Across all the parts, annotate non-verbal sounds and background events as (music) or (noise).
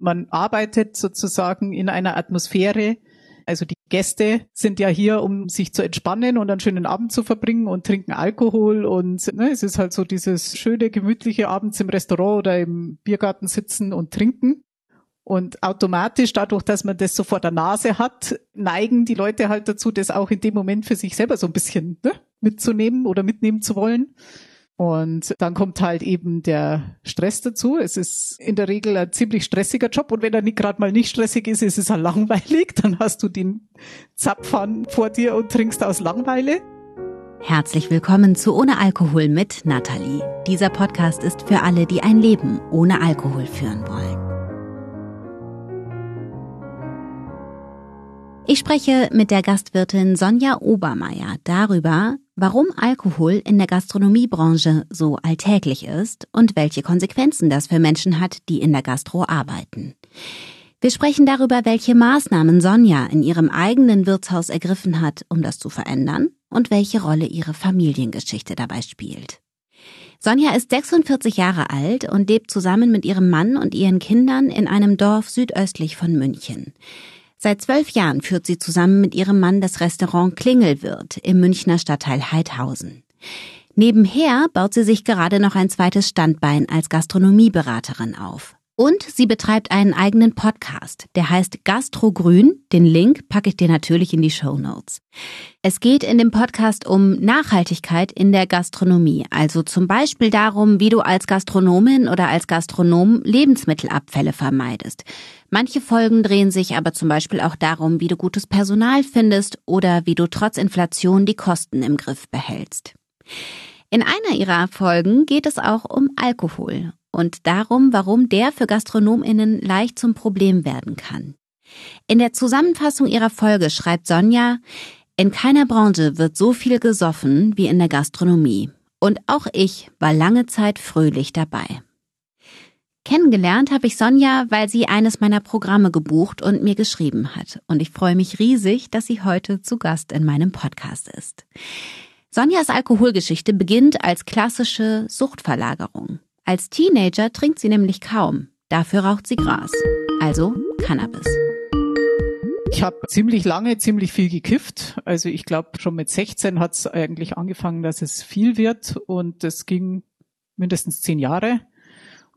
Man arbeitet sozusagen in einer Atmosphäre. Also die Gäste sind ja hier, um sich zu entspannen und einen schönen Abend zu verbringen und trinken Alkohol und ne, es ist halt so dieses schöne, gemütliche abends im Restaurant oder im Biergarten sitzen und trinken. Und automatisch, dadurch, dass man das so vor der Nase hat, neigen die Leute halt dazu, das auch in dem Moment für sich selber so ein bisschen ne, mitzunehmen oder mitnehmen zu wollen. Und dann kommt halt eben der Stress dazu. Es ist in der Regel ein ziemlich stressiger Job und wenn er nicht gerade mal nicht stressig ist, ist es halt langweilig. Dann hast du den Zapfhahn vor dir und trinkst aus Langweile. Herzlich willkommen zu Ohne Alkohol mit Nathalie. Dieser Podcast ist für alle, die ein Leben ohne Alkohol führen wollen. Ich spreche mit der Gastwirtin Sonja Obermeier darüber, warum Alkohol in der Gastronomiebranche so alltäglich ist und welche Konsequenzen das für Menschen hat, die in der Gastro arbeiten. Wir sprechen darüber, welche Maßnahmen Sonja in ihrem eigenen Wirtshaus ergriffen hat, um das zu verändern und welche Rolle ihre Familiengeschichte dabei spielt. Sonja ist 46 Jahre alt und lebt zusammen mit ihrem Mann und ihren Kindern in einem Dorf südöstlich von München. Seit zwölf Jahren führt sie zusammen mit ihrem Mann das Restaurant Klingelwirt im Münchner Stadtteil Heidhausen. Nebenher baut sie sich gerade noch ein zweites Standbein als Gastronomieberaterin auf. Und sie betreibt einen eigenen Podcast, der heißt Gastrogrün. Den Link packe ich dir natürlich in die Show Notes. Es geht in dem Podcast um Nachhaltigkeit in der Gastronomie, also zum Beispiel darum, wie du als Gastronomin oder als Gastronom Lebensmittelabfälle vermeidest. Manche Folgen drehen sich aber zum Beispiel auch darum, wie du gutes Personal findest oder wie du trotz Inflation die Kosten im Griff behältst. In einer ihrer Folgen geht es auch um Alkohol und darum, warum der für Gastronominnen leicht zum Problem werden kann. In der Zusammenfassung ihrer Folge schreibt Sonja, in keiner Branche wird so viel gesoffen wie in der Gastronomie. Und auch ich war lange Zeit fröhlich dabei. Kennengelernt habe ich Sonja, weil sie eines meiner Programme gebucht und mir geschrieben hat. Und ich freue mich riesig, dass sie heute zu Gast in meinem Podcast ist. Sonjas Alkoholgeschichte beginnt als klassische Suchtverlagerung. Als Teenager trinkt sie nämlich kaum. Dafür raucht sie Gras, also Cannabis. Ich habe ziemlich lange, ziemlich viel gekifft. Also ich glaube, schon mit 16 hat es eigentlich angefangen, dass es viel wird und das ging mindestens zehn Jahre.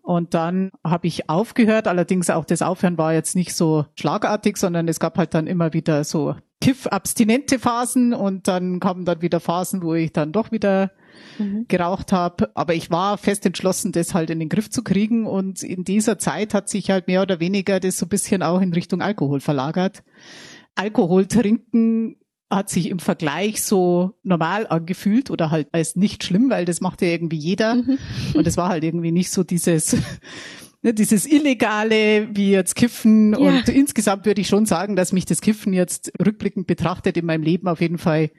Und dann habe ich aufgehört. Allerdings auch das Aufhören war jetzt nicht so schlagartig, sondern es gab halt dann immer wieder so Kiff-abstinente Phasen und dann kamen dann wieder Phasen, wo ich dann doch wieder mhm. geraucht habe. Aber ich war fest entschlossen, das halt in den Griff zu kriegen. Und in dieser Zeit hat sich halt mehr oder weniger das so ein bisschen auch in Richtung Alkohol verlagert. Alkohol trinken hat sich im Vergleich so normal angefühlt oder halt als nicht schlimm, weil das macht ja irgendwie jeder. Mhm. Und es war halt irgendwie nicht so dieses, (laughs) ne, dieses Illegale wie jetzt Kiffen. Ja. Und insgesamt würde ich schon sagen, dass mich das Kiffen jetzt rückblickend betrachtet in meinem Leben auf jeden Fall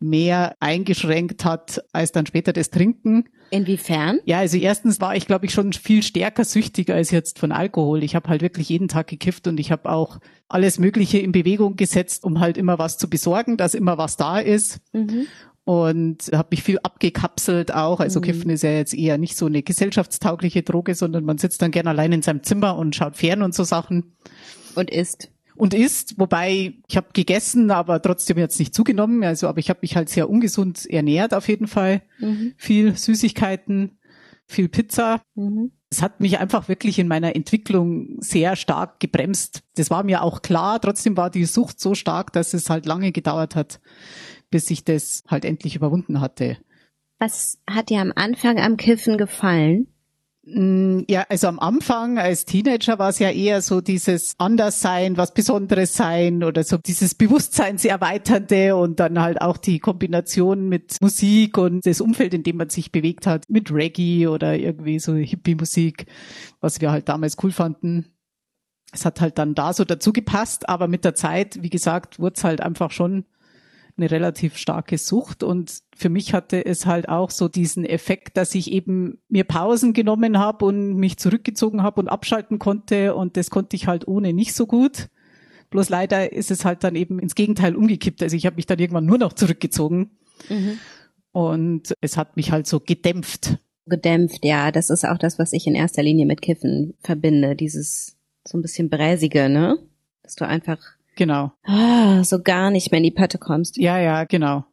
mehr eingeschränkt hat als dann später das Trinken. Inwiefern? Ja, also erstens war ich, glaube ich, schon viel stärker süchtig als jetzt von Alkohol. Ich habe halt wirklich jeden Tag gekifft und ich habe auch alles Mögliche in Bewegung gesetzt, um halt immer was zu besorgen, dass immer was da ist. Mhm. Und habe mich viel abgekapselt auch. Also mhm. Kiffen ist ja jetzt eher nicht so eine gesellschaftstaugliche Droge, sondern man sitzt dann gerne allein in seinem Zimmer und schaut fern und so Sachen. Und isst und isst, wobei ich habe gegessen, aber trotzdem jetzt nicht zugenommen. Also, aber ich habe mich halt sehr ungesund ernährt auf jeden Fall. Mhm. Viel Süßigkeiten, viel Pizza. Mhm. Es hat mich einfach wirklich in meiner Entwicklung sehr stark gebremst. Das war mir auch klar. Trotzdem war die Sucht so stark, dass es halt lange gedauert hat, bis ich das halt endlich überwunden hatte. Was hat dir am Anfang am Kiffen gefallen? Mm, ja, also am Anfang als Teenager war es ja eher so dieses Anderssein, was Besonderes sein oder so dieses Bewusstseinserweiternde und dann halt auch die Kombination mit Musik und das Umfeld, in dem man sich bewegt hat, mit Reggae oder irgendwie so Hippie-Musik, was wir halt damals cool fanden. Es hat halt dann da so dazu gepasst, aber mit der Zeit, wie gesagt, wurde es halt einfach schon eine relativ starke Sucht und für mich hatte es halt auch so diesen Effekt, dass ich eben mir Pausen genommen habe und mich zurückgezogen habe und abschalten konnte und das konnte ich halt ohne nicht so gut. Bloß leider ist es halt dann eben ins Gegenteil umgekippt. Also ich habe mich dann irgendwann nur noch zurückgezogen mhm. und es hat mich halt so gedämpft. Gedämpft, ja, das ist auch das, was ich in erster Linie mit Kiffen verbinde, dieses so ein bisschen bräsige, ne? Dass du einfach genau ah, so gar nicht mehr in die Pötte kommst. Ja, ja, genau.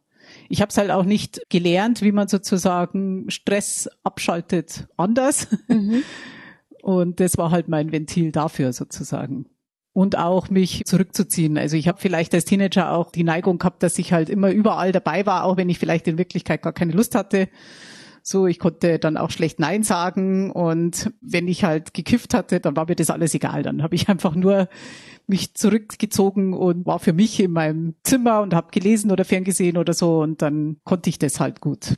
Ich habe es halt auch nicht gelernt, wie man sozusagen Stress abschaltet anders. Mhm. (laughs) Und das war halt mein Ventil dafür sozusagen. Und auch mich zurückzuziehen. Also ich habe vielleicht als Teenager auch die Neigung gehabt, dass ich halt immer überall dabei war, auch wenn ich vielleicht in Wirklichkeit gar keine Lust hatte. So, ich konnte dann auch schlecht Nein sagen und wenn ich halt gekifft hatte, dann war mir das alles egal. Dann habe ich einfach nur mich zurückgezogen und war für mich in meinem Zimmer und habe gelesen oder ferngesehen oder so und dann konnte ich das halt gut.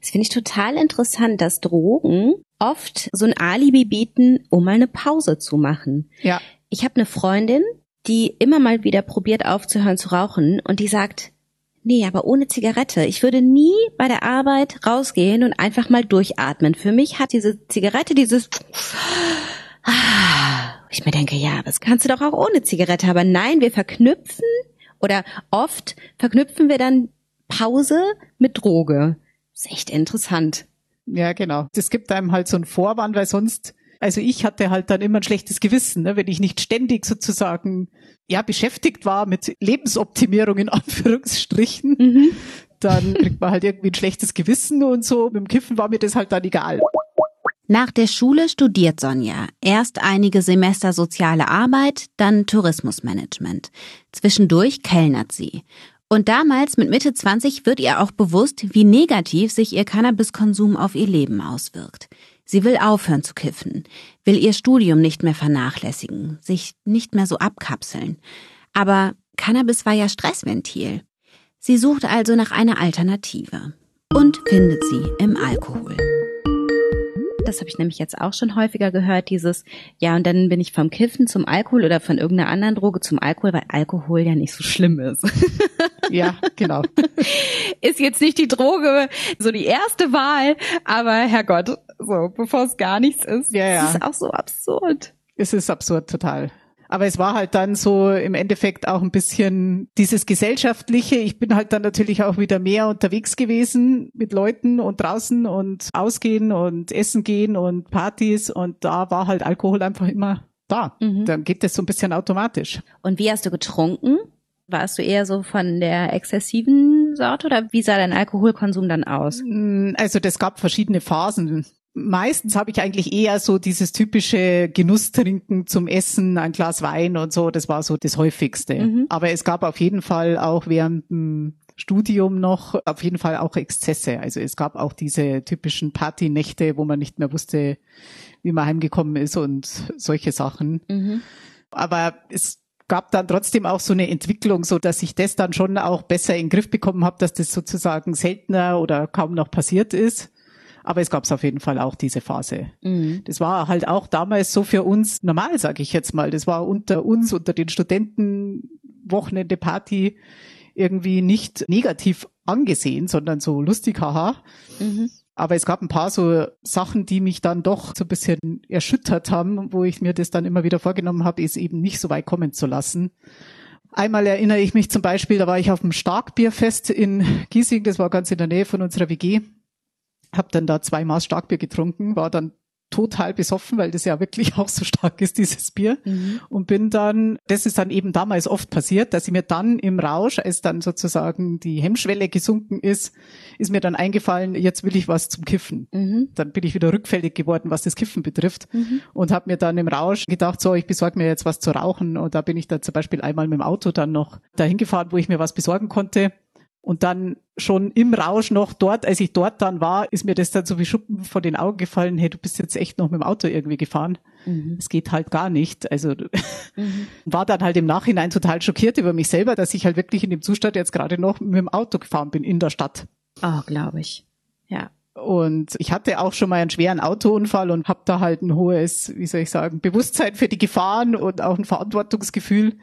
Das finde ich total interessant, dass Drogen oft so ein Alibi bieten, um mal eine Pause zu machen. Ja. Ich habe eine Freundin, die immer mal wieder probiert aufzuhören zu rauchen und die sagt, nee, aber ohne Zigarette. Ich würde nie bei der Arbeit rausgehen und einfach mal durchatmen. Für mich hat diese Zigarette dieses ich mir denke, ja, das kannst du doch auch ohne Zigarette. Aber nein, wir verknüpfen oder oft verknüpfen wir dann Pause mit Droge. Ist echt interessant. Ja, genau. Das gibt einem halt so einen Vorwand, weil sonst, also ich hatte halt dann immer ein schlechtes Gewissen, ne, wenn ich nicht ständig sozusagen ja beschäftigt war mit Lebensoptimierung in (laughs) Anführungsstrichen. Mhm. Dann kriegt man halt irgendwie ein schlechtes Gewissen und so. Mit dem Kiffen war mir das halt dann egal. Nach der Schule studiert Sonja erst einige Semester soziale Arbeit, dann Tourismusmanagement. Zwischendurch kellnert sie. Und damals mit Mitte 20 wird ihr auch bewusst, wie negativ sich ihr Cannabiskonsum auf ihr Leben auswirkt. Sie will aufhören zu kiffen, will ihr Studium nicht mehr vernachlässigen, sich nicht mehr so abkapseln. Aber Cannabis war ja Stressventil. Sie sucht also nach einer Alternative und findet sie im Alkohol. Das habe ich nämlich jetzt auch schon häufiger gehört, dieses, ja, und dann bin ich vom Kiffen zum Alkohol oder von irgendeiner anderen Droge zum Alkohol, weil Alkohol ja nicht so schlimm ist. (laughs) Ja, genau. (laughs) Ist jetzt nicht die Droge so die erste Wahl, aber Herrgott, so, bevor es gar nichts ist, ja, ja. ist es auch so absurd. Es ist absurd total. Aber es war halt dann so im Endeffekt auch ein bisschen dieses gesellschaftliche. Ich bin halt dann natürlich auch wieder mehr unterwegs gewesen mit Leuten und draußen und ausgehen und essen gehen und Partys und da war halt Alkohol einfach immer da. Mhm. Dann geht das so ein bisschen automatisch. Und wie hast du getrunken? Warst du eher so von der exzessiven Sorte oder wie sah dein Alkoholkonsum dann aus? Also das gab verschiedene Phasen meistens habe ich eigentlich eher so dieses typische Genusstrinken zum Essen, ein Glas Wein und so, das war so das häufigste. Mhm. Aber es gab auf jeden Fall auch während dem Studium noch auf jeden Fall auch Exzesse. Also es gab auch diese typischen Partynächte, wo man nicht mehr wusste, wie man heimgekommen ist und solche Sachen. Mhm. Aber es gab dann trotzdem auch so eine Entwicklung, so dass ich das dann schon auch besser in den Griff bekommen habe, dass das sozusagen seltener oder kaum noch passiert ist. Aber es gab es auf jeden Fall auch diese Phase. Mhm. Das war halt auch damals so für uns normal, sage ich jetzt mal. Das war unter uns, unter den Studenten Wochenende Party irgendwie nicht negativ angesehen, sondern so lustig, haha. Mhm. Aber es gab ein paar so Sachen, die mich dann doch so ein bisschen erschüttert haben, wo ich mir das dann immer wieder vorgenommen habe, es eben nicht so weit kommen zu lassen. Einmal erinnere ich mich zum Beispiel, da war ich auf dem Starkbierfest in Giesing, das war ganz in der Nähe von unserer WG habe dann da zwei Maß Starkbier getrunken, war dann total besoffen, weil das ja wirklich (laughs) auch so stark ist, dieses Bier. Mhm. Und bin dann, das ist dann eben damals oft passiert, dass ich mir dann im Rausch, als dann sozusagen die Hemmschwelle gesunken ist, ist mir dann eingefallen, jetzt will ich was zum Kiffen. Mhm. Dann bin ich wieder rückfällig geworden, was das Kiffen betrifft. Mhm. Und habe mir dann im Rausch gedacht, so, ich besorge mir jetzt was zu rauchen. Und da bin ich dann zum Beispiel einmal mit dem Auto dann noch dahin gefahren, wo ich mir was besorgen konnte und dann schon im Rausch noch dort, als ich dort dann war, ist mir das dann so wie Schuppen vor den Augen gefallen, hey, du bist jetzt echt noch mit dem Auto irgendwie gefahren. Mhm. Es geht halt gar nicht. Also (laughs) mhm. war dann halt im Nachhinein total schockiert über mich selber, dass ich halt wirklich in dem Zustand jetzt gerade noch mit dem Auto gefahren bin in der Stadt. Oh, glaube ich. Ja. Und ich hatte auch schon mal einen schweren Autounfall und habe da halt ein hohes, wie soll ich sagen, Bewusstsein für die Gefahren und auch ein Verantwortungsgefühl,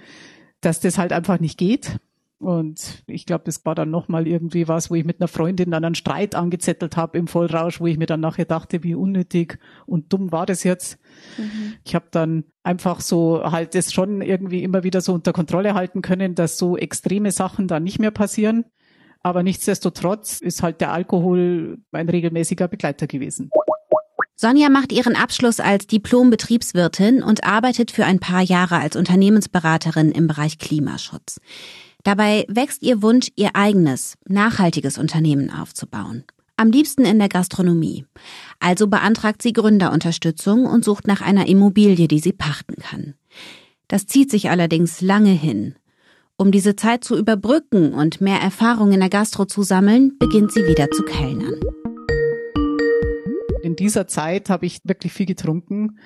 dass das halt einfach nicht geht. Und ich glaube, das war dann nochmal irgendwie was, wo ich mit einer Freundin dann einen Streit angezettelt habe im Vollrausch, wo ich mir dann nachher dachte, wie unnötig und dumm war das jetzt. Mhm. Ich habe dann einfach so halt das schon irgendwie immer wieder so unter Kontrolle halten können, dass so extreme Sachen dann nicht mehr passieren. Aber nichtsdestotrotz ist halt der Alkohol ein regelmäßiger Begleiter gewesen. Sonja macht ihren Abschluss als Diplom-Betriebswirtin und arbeitet für ein paar Jahre als Unternehmensberaterin im Bereich Klimaschutz. Dabei wächst ihr Wunsch, ihr eigenes, nachhaltiges Unternehmen aufzubauen. Am liebsten in der Gastronomie. Also beantragt sie Gründerunterstützung und sucht nach einer Immobilie, die sie pachten kann. Das zieht sich allerdings lange hin. Um diese Zeit zu überbrücken und mehr Erfahrung in der Gastro zu sammeln, beginnt sie wieder zu kellnern. In dieser Zeit habe ich wirklich viel getrunken.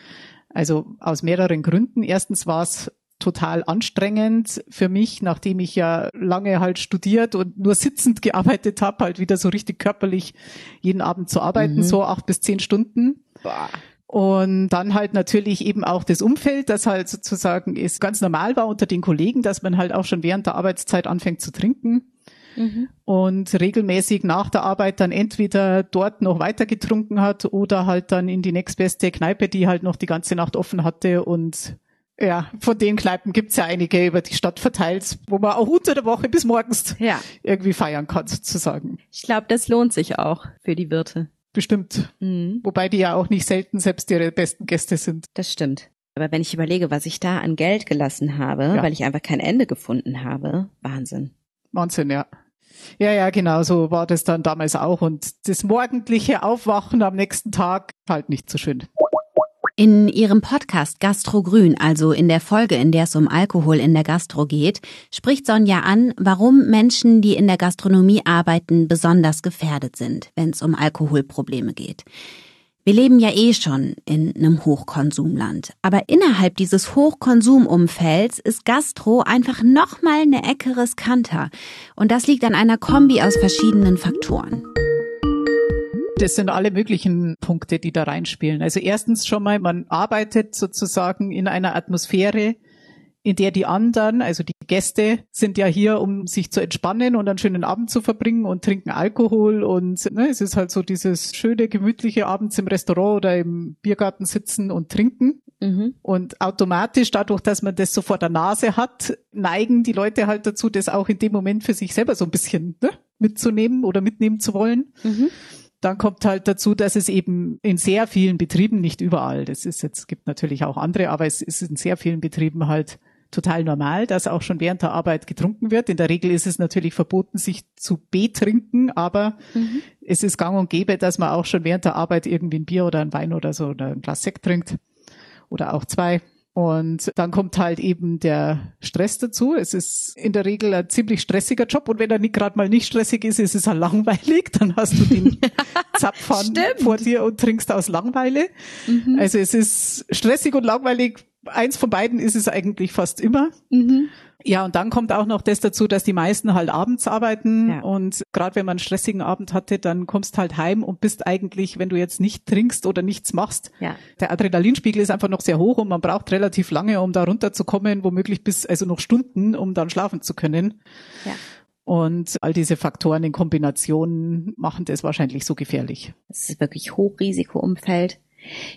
Also aus mehreren Gründen. Erstens war es total anstrengend für mich, nachdem ich ja lange halt studiert und nur sitzend gearbeitet habe, halt wieder so richtig körperlich jeden Abend zu arbeiten, mhm. so acht bis zehn Stunden. Boah. Und dann halt natürlich eben auch das Umfeld, das halt sozusagen ist ganz normal war unter den Kollegen, dass man halt auch schon während der Arbeitszeit anfängt zu trinken. Mhm. Und regelmäßig nach der Arbeit dann entweder dort noch weiter getrunken hat oder halt dann in die nächstbeste Kneipe, die halt noch die ganze Nacht offen hatte und ja, von den Kneipen gibt's ja einige über die Stadt verteilt, wo man auch unter der Woche bis morgens ja. irgendwie feiern kann, sozusagen. Ich glaube, das lohnt sich auch für die Wirte. Bestimmt. Mhm. Wobei die ja auch nicht selten selbst ihre besten Gäste sind. Das stimmt. Aber wenn ich überlege, was ich da an Geld gelassen habe, ja. weil ich einfach kein Ende gefunden habe, Wahnsinn. Wahnsinn, ja. Ja, ja, genau, so war das dann damals auch. Und das morgendliche Aufwachen am nächsten Tag halt nicht so schön. In ihrem Podcast Gastro Grün, also in der Folge, in der es um Alkohol in der Gastro geht, spricht Sonja an, warum Menschen, die in der Gastronomie arbeiten, besonders gefährdet sind, wenn es um Alkoholprobleme geht. Wir leben ja eh schon in einem Hochkonsumland. Aber innerhalb dieses Hochkonsumumfelds ist Gastro einfach nochmal eine Ecke riskanter. Und das liegt an einer Kombi aus verschiedenen Faktoren. Das sind alle möglichen Punkte, die da reinspielen. Also erstens schon mal, man arbeitet sozusagen in einer Atmosphäre, in der die anderen, also die Gäste, sind ja hier, um sich zu entspannen und einen schönen Abend zu verbringen und trinken Alkohol und ne, es ist halt so dieses schöne, gemütliche abends im Restaurant oder im Biergarten sitzen und trinken. Mhm. Und automatisch, dadurch, dass man das so vor der Nase hat, neigen die Leute halt dazu, das auch in dem Moment für sich selber so ein bisschen ne, mitzunehmen oder mitnehmen zu wollen. Mhm. Dann kommt halt dazu, dass es eben in sehr vielen Betrieben, nicht überall, das ist jetzt, gibt natürlich auch andere, aber es ist in sehr vielen Betrieben halt total normal, dass auch schon während der Arbeit getrunken wird. In der Regel ist es natürlich verboten, sich zu betrinken, aber mhm. es ist gang und gäbe, dass man auch schon während der Arbeit irgendwie ein Bier oder ein Wein oder so oder ein Glas Sekt trinkt oder auch zwei. Und dann kommt halt eben der Stress dazu. Es ist in der Regel ein ziemlich stressiger Job und wenn er nicht gerade mal nicht stressig ist, ist es halt langweilig. Dann hast du den (laughs) Zapfhahn vor dir und trinkst aus Langweile. Mhm. Also es ist stressig und langweilig. Eins von beiden ist es eigentlich fast immer. Mhm. Ja, und dann kommt auch noch das dazu, dass die meisten halt abends arbeiten ja. und gerade wenn man einen stressigen Abend hatte, dann kommst halt heim und bist eigentlich, wenn du jetzt nicht trinkst oder nichts machst, ja. der Adrenalinspiegel ist einfach noch sehr hoch und man braucht relativ lange, um da runterzukommen, womöglich bis also noch Stunden, um dann schlafen zu können. Ja. Und all diese Faktoren in Kombination machen das wahrscheinlich so gefährlich. Es ist wirklich Hochrisikoumfeld.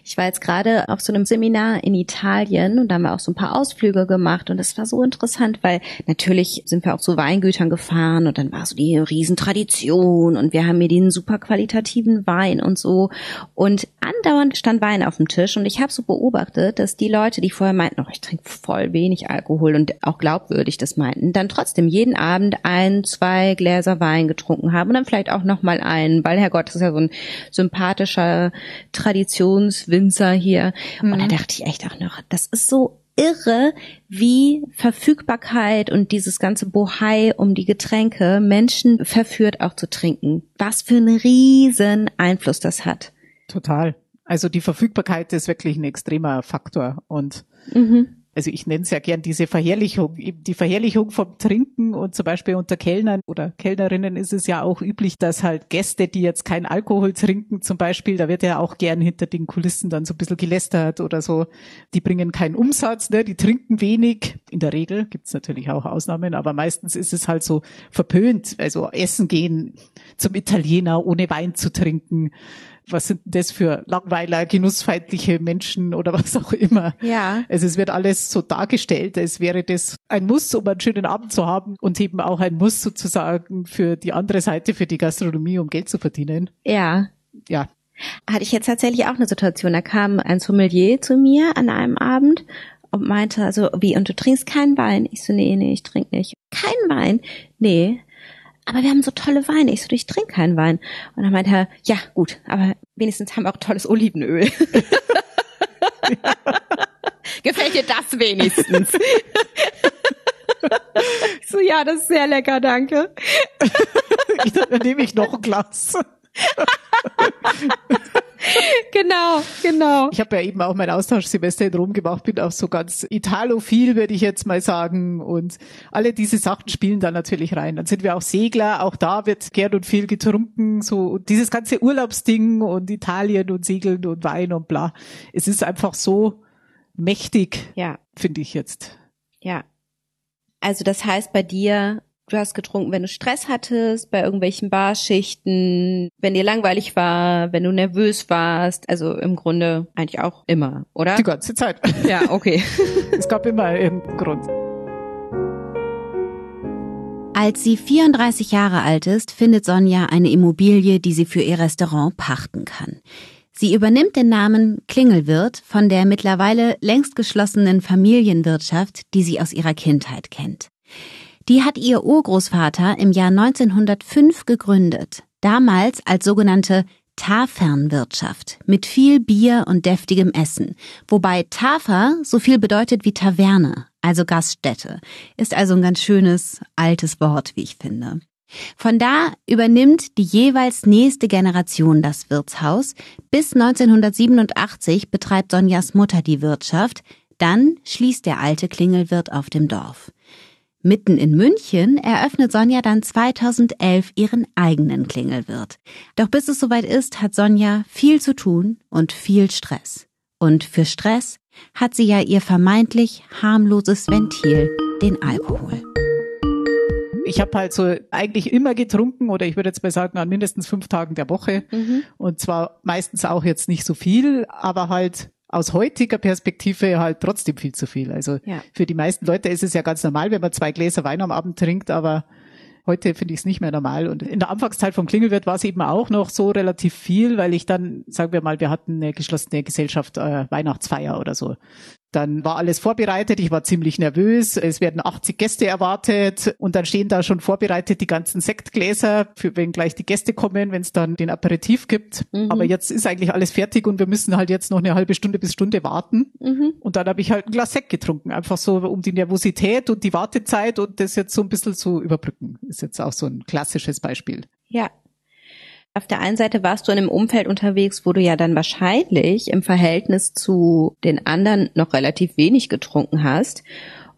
Ich war jetzt gerade auf so einem Seminar in Italien und da haben wir auch so ein paar Ausflüge gemacht und das war so interessant, weil natürlich sind wir auch zu Weingütern gefahren und dann war so die Riesentradition und wir haben mir den super qualitativen Wein und so. Und andauernd stand Wein auf dem Tisch und ich habe so beobachtet, dass die Leute, die vorher meinten, oh, ich trinke voll wenig Alkohol und auch glaubwürdig das meinten, dann trotzdem jeden Abend ein, zwei Gläser Wein getrunken haben und dann vielleicht auch noch mal einen, weil Herrgott, das ist ja so ein sympathischer Tradition Traditionswinzer hier. Mhm. Und da mhm. dachte ich echt auch noch, das ist so irre, wie Verfügbarkeit und dieses ganze Bohai um die Getränke Menschen verführt auch zu trinken. Was für einen riesen Einfluss das hat. Total. Also die Verfügbarkeit ist wirklich ein extremer Faktor und mhm also ich nenne es ja gern diese Verherrlichung, die Verherrlichung vom Trinken und zum Beispiel unter Kellnern oder Kellnerinnen ist es ja auch üblich, dass halt Gäste, die jetzt kein Alkohol trinken zum Beispiel, da wird ja auch gern hinter den Kulissen dann so ein bisschen gelästert oder so, die bringen keinen Umsatz, ne? die trinken wenig, in der Regel gibt's natürlich auch Ausnahmen, aber meistens ist es halt so verpönt, also essen gehen zum Italiener ohne Wein zu trinken was sind das für Langweiler, genussfeindliche Menschen oder was auch immer. Ja. Also es wird alles so dargestellt, als wäre das ein Muss, um einen schönen Abend zu haben und eben auch ein Muss sozusagen für die andere Seite, für die Gastronomie, um Geld zu verdienen. Ja. Ja. Hatte ich jetzt tatsächlich auch eine Situation. Da kam ein Sommelier zu mir an einem Abend und meinte, also, wie, und du trinkst keinen Wein? Ich so, nee, nee, ich trinke nicht. Kein Wein? Nee. Aber wir haben so tolle Weine. Ich so, ich trinke keinen Wein. Und dann meinte er, ja, gut, aber wenigstens haben wir auch tolles Olivenöl. (laughs) Gefällt dir das wenigstens? ich so, ja, das ist sehr lecker, danke. (laughs) Dann nehme ich noch ein Glas. (laughs) (laughs) genau, genau. Ich habe ja eben auch mein Austauschsemester in Rom gemacht, bin auch so ganz italophil, würde ich jetzt mal sagen. Und alle diese Sachen spielen da natürlich rein. Dann sind wir auch Segler, auch da wird gern und viel getrunken. So dieses ganze Urlaubsding und Italien und Segeln und Wein und bla. Es ist einfach so mächtig, ja. finde ich jetzt. Ja. Also das heißt bei dir Du hast getrunken, wenn du Stress hattest, bei irgendwelchen Barschichten, wenn dir langweilig war, wenn du nervös warst. Also im Grunde eigentlich auch immer, oder? Die ganze Zeit. Ja, okay. (laughs) es gab immer irgendeinen Grund. Als sie 34 Jahre alt ist, findet Sonja eine Immobilie, die sie für ihr Restaurant pachten kann. Sie übernimmt den Namen Klingelwirt von der mittlerweile längst geschlossenen Familienwirtschaft, die sie aus ihrer Kindheit kennt. Die hat ihr Urgroßvater im Jahr 1905 gegründet, damals als sogenannte Tafernwirtschaft mit viel Bier und deftigem Essen, wobei Tafer so viel bedeutet wie Taverne, also Gaststätte, ist also ein ganz schönes altes Wort, wie ich finde. Von da übernimmt die jeweils nächste Generation das Wirtshaus. Bis 1987 betreibt Sonjas Mutter die Wirtschaft, dann schließt der alte Klingelwirt auf dem Dorf. Mitten in München eröffnet Sonja dann 2011 ihren eigenen Klingelwirt. Doch bis es soweit ist, hat Sonja viel zu tun und viel Stress. Und für Stress hat sie ja ihr vermeintlich harmloses Ventil, den Alkohol. Ich habe halt so eigentlich immer getrunken oder ich würde jetzt mal sagen an mindestens fünf Tagen der Woche. Mhm. Und zwar meistens auch jetzt nicht so viel, aber halt aus heutiger Perspektive halt trotzdem viel zu viel. Also ja. für die meisten Leute ist es ja ganz normal, wenn man zwei Gläser Wein am Abend trinkt, aber Heute finde ich es nicht mehr normal. Und in der Anfangszeit vom Klingelwirt war es eben auch noch so relativ viel, weil ich dann, sagen wir mal, wir hatten eine geschlossene Gesellschaft, äh, Weihnachtsfeier oder so. Dann war alles vorbereitet, ich war ziemlich nervös, es werden 80 Gäste erwartet und dann stehen da schon vorbereitet die ganzen Sektgläser, für wenn gleich die Gäste kommen, wenn es dann den Aperitif gibt. Mhm. Aber jetzt ist eigentlich alles fertig und wir müssen halt jetzt noch eine halbe Stunde bis Stunde warten. Mhm. Und dann habe ich halt ein Glas Sekt getrunken, einfach so um die Nervosität und die Wartezeit und das jetzt so ein bisschen zu überbrücken. Ist jetzt auch so ein klassisches Beispiel. Ja, auf der einen Seite warst du in einem Umfeld unterwegs, wo du ja dann wahrscheinlich im Verhältnis zu den anderen noch relativ wenig getrunken hast.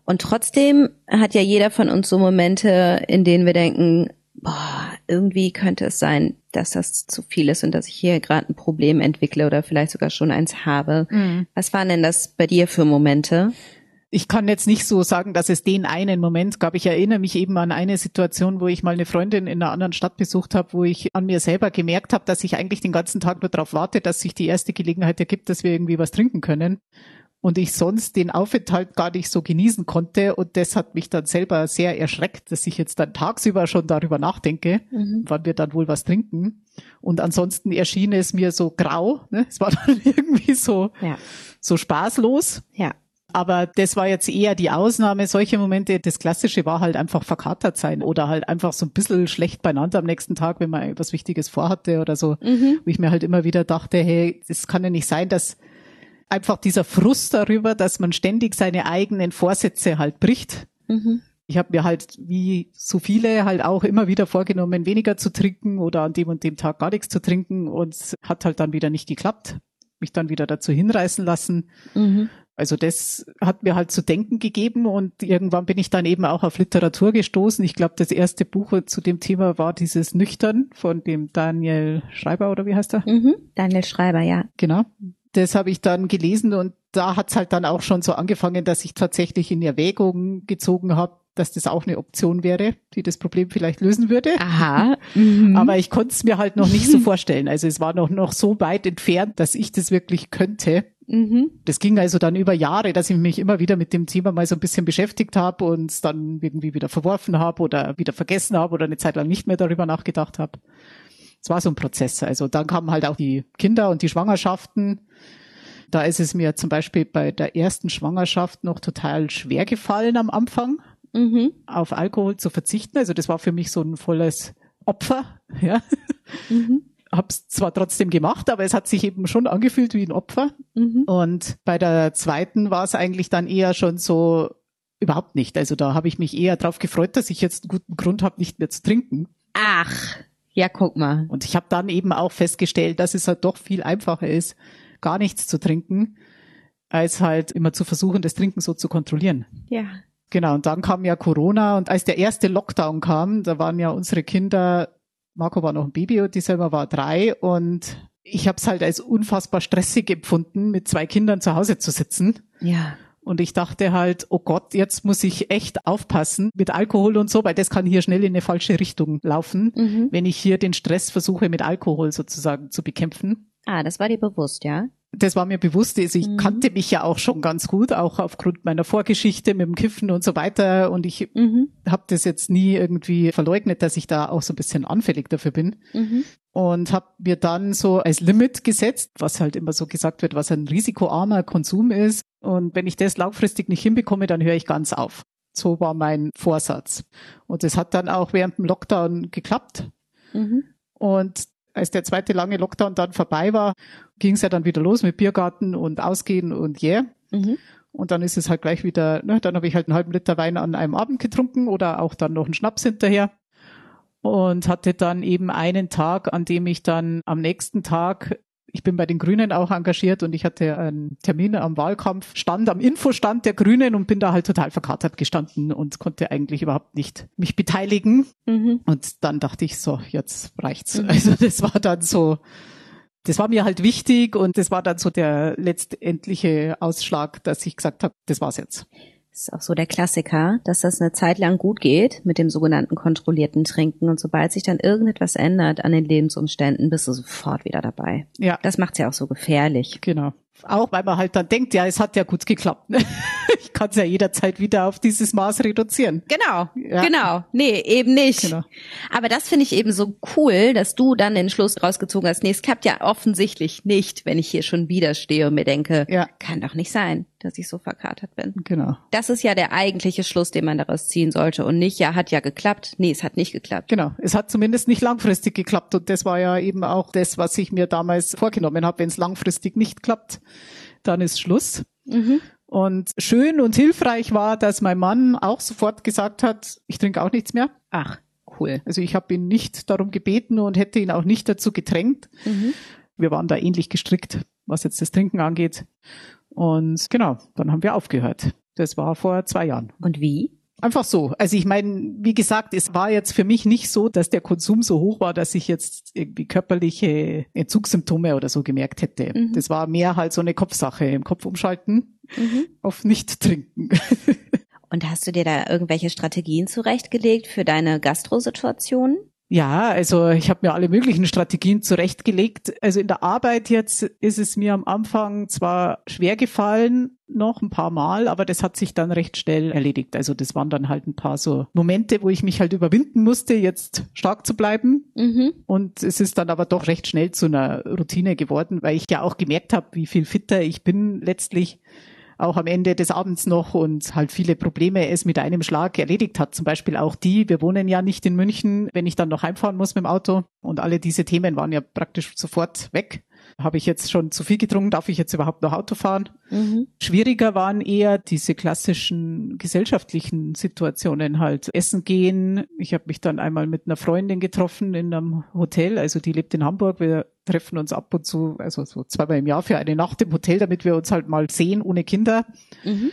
Und trotzdem hat ja jeder von uns so Momente, in denen wir denken, boah, irgendwie könnte es sein, dass das zu viel ist und dass ich hier gerade ein Problem entwickle oder vielleicht sogar schon eins habe. Mhm. Was waren denn das bei dir für Momente? Ich kann jetzt nicht so sagen, dass es den einen Moment gab. Ich erinnere mich eben an eine Situation, wo ich mal eine Freundin in einer anderen Stadt besucht habe, wo ich an mir selber gemerkt habe, dass ich eigentlich den ganzen Tag nur darauf warte, dass sich die erste Gelegenheit ergibt, dass wir irgendwie was trinken können. Und ich sonst den Aufenthalt gar nicht so genießen konnte. Und das hat mich dann selber sehr erschreckt, dass ich jetzt dann tagsüber schon darüber nachdenke, mhm. wann wir dann wohl was trinken. Und ansonsten erschien es mir so grau. Ne? Es war (laughs) dann irgendwie so, ja. so spaßlos. Ja. Aber das war jetzt eher die Ausnahme. Solche Momente, das Klassische war halt einfach verkatert sein oder halt einfach so ein bisschen schlecht beieinander am nächsten Tag, wenn man etwas Wichtiges vorhatte oder so. Mhm. Wo ich mir halt immer wieder dachte, hey, das kann ja nicht sein, dass einfach dieser Frust darüber, dass man ständig seine eigenen Vorsätze halt bricht. Mhm. Ich habe mir halt, wie so viele, halt auch immer wieder vorgenommen, weniger zu trinken oder an dem und dem Tag gar nichts zu trinken und hat halt dann wieder nicht geklappt. Mich dann wieder dazu hinreißen lassen. Mhm. Also das hat mir halt zu denken gegeben und irgendwann bin ich dann eben auch auf Literatur gestoßen. Ich glaube, das erste Buch zu dem Thema war dieses Nüchtern von dem Daniel Schreiber oder wie heißt er? Mhm, Daniel Schreiber, ja. Genau. Das habe ich dann gelesen und da hat es halt dann auch schon so angefangen, dass ich tatsächlich in Erwägung gezogen habe, dass das auch eine Option wäre, die das Problem vielleicht lösen würde. Aha. (laughs) Mhm. Aber ich konnte es mir halt noch nicht so (laughs) vorstellen. Also es war noch, noch so weit entfernt, dass ich das wirklich könnte. Mhm. Das ging also dann über Jahre, dass ich mich immer wieder mit dem Thema mal so ein bisschen beschäftigt habe und es dann irgendwie wieder verworfen habe oder wieder vergessen habe oder eine Zeit lang nicht mehr darüber nachgedacht habe. es war so ein Prozess. Also dann kamen halt auch die Kinder und die Schwangerschaften. Da ist es mir zum Beispiel bei der ersten Schwangerschaft noch total schwer gefallen am Anfang, mhm. auf Alkohol zu verzichten. Also das war für mich so ein volles Opfer. (laughs) Ja. Mhm. Hab's zwar trotzdem gemacht, aber es hat sich eben schon angefühlt wie ein Opfer. Mhm. Und bei der zweiten war es eigentlich dann eher schon so überhaupt nicht. Also da habe ich mich eher darauf gefreut, dass ich jetzt einen guten Grund habe, nicht mehr zu trinken. Ach, ja, guck mal. Und ich habe dann eben auch festgestellt, dass es halt doch viel einfacher ist, gar nichts zu trinken, als halt immer zu versuchen, das Trinken so zu kontrollieren. Ja. Genau, und dann kam ja Corona und als der erste Lockdown kam, da waren ja unsere Kinder, Marco war noch ein Baby und die selber war drei und ich habe es halt als unfassbar stressig empfunden, mit zwei Kindern zu Hause zu sitzen. Ja. Und ich dachte halt, oh Gott, jetzt muss ich echt aufpassen mit Alkohol und so, weil das kann hier schnell in eine falsche Richtung laufen, mhm. wenn ich hier den Stress versuche mit Alkohol sozusagen zu bekämpfen. Ah, das war dir bewusst, ja? Das war mir bewusst. Also ich mhm. kannte mich ja auch schon ganz gut, auch aufgrund meiner Vorgeschichte mit dem Kiffen und so weiter. Und ich mhm. habe das jetzt nie irgendwie verleugnet, dass ich da auch so ein bisschen anfällig dafür bin. Mhm. Und habe mir dann so als Limit gesetzt, was halt immer so gesagt wird, was ein risikoarmer Konsum ist. Und wenn ich das langfristig nicht hinbekomme, dann höre ich ganz auf. So war mein Vorsatz. Und das hat dann auch während dem Lockdown geklappt. Mhm. Und als der zweite lange Lockdown dann vorbei war, ging es ja dann wieder los mit Biergarten und Ausgehen und yeah. Mhm. Und dann ist es halt gleich wieder, ne, dann habe ich halt einen halben Liter Wein an einem Abend getrunken oder auch dann noch einen Schnaps hinterher und hatte dann eben einen Tag, an dem ich dann am nächsten Tag ich bin bei den Grünen auch engagiert und ich hatte einen Termin am Wahlkampf, stand am Infostand der Grünen und bin da halt total verkatert gestanden und konnte eigentlich überhaupt nicht mich beteiligen. Mhm. Und dann dachte ich so, jetzt reicht's. Mhm. Also das war dann so, das war mir halt wichtig und das war dann so der letztendliche Ausschlag, dass ich gesagt habe, das war's jetzt. Ist auch so der Klassiker, dass das eine Zeit lang gut geht mit dem sogenannten kontrollierten Trinken und sobald sich dann irgendetwas ändert an den Lebensumständen, bist du sofort wieder dabei. Ja. Das macht's ja auch so gefährlich. Genau. Auch weil man halt dann denkt, ja, es hat ja gut geklappt. (laughs) ich kann es ja jederzeit wieder auf dieses Maß reduzieren. Genau, ja. genau. Nee, eben nicht. Genau. Aber das finde ich eben so cool, dass du dann den Schluss rausgezogen hast. Nee, es klappt ja offensichtlich nicht, wenn ich hier schon wieder stehe und mir denke, ja. kann doch nicht sein dass ich so verkatert bin. Genau. Das ist ja der eigentliche Schluss, den man daraus ziehen sollte und nicht, ja, hat ja geklappt. Nee, es hat nicht geklappt. Genau. Es hat zumindest nicht langfristig geklappt und das war ja eben auch das, was ich mir damals vorgenommen habe. Wenn es langfristig nicht klappt, dann ist Schluss. Mhm. Und schön und hilfreich war, dass mein Mann auch sofort gesagt hat, ich trinke auch nichts mehr. Ach, cool. Also ich habe ihn nicht darum gebeten und hätte ihn auch nicht dazu gedrängt. Mhm. Wir waren da ähnlich gestrickt, was jetzt das Trinken angeht. Und genau, dann haben wir aufgehört. Das war vor zwei Jahren. Und wie? Einfach so. Also ich meine, wie gesagt, es war jetzt für mich nicht so, dass der Konsum so hoch war, dass ich jetzt irgendwie körperliche Entzugssymptome oder so gemerkt hätte. Mhm. Das war mehr halt so eine Kopfsache, im Kopf umschalten, mhm. auf nicht trinken. (laughs) Und hast du dir da irgendwelche Strategien zurechtgelegt für deine Gastrosituation? Ja, also ich habe mir alle möglichen Strategien zurechtgelegt. Also in der Arbeit jetzt ist es mir am Anfang zwar schwer gefallen, noch ein paar Mal, aber das hat sich dann recht schnell erledigt. Also das waren dann halt ein paar so Momente, wo ich mich halt überwinden musste, jetzt stark zu bleiben. Mhm. Und es ist dann aber doch recht schnell zu einer Routine geworden, weil ich ja auch gemerkt habe, wie viel fitter ich bin letztlich auch am Ende des Abends noch und halt viele Probleme es mit einem Schlag erledigt hat. Zum Beispiel auch die, wir wohnen ja nicht in München, wenn ich dann noch heimfahren muss mit dem Auto. Und alle diese Themen waren ja praktisch sofort weg. Habe ich jetzt schon zu viel getrunken? Darf ich jetzt überhaupt noch Auto fahren? Mhm. Schwieriger waren eher diese klassischen gesellschaftlichen Situationen halt. Essen gehen. Ich habe mich dann einmal mit einer Freundin getroffen in einem Hotel. Also die lebt in Hamburg. Wir treffen uns ab und zu, also so zweimal im Jahr für eine Nacht im Hotel, damit wir uns halt mal sehen ohne Kinder. Mhm.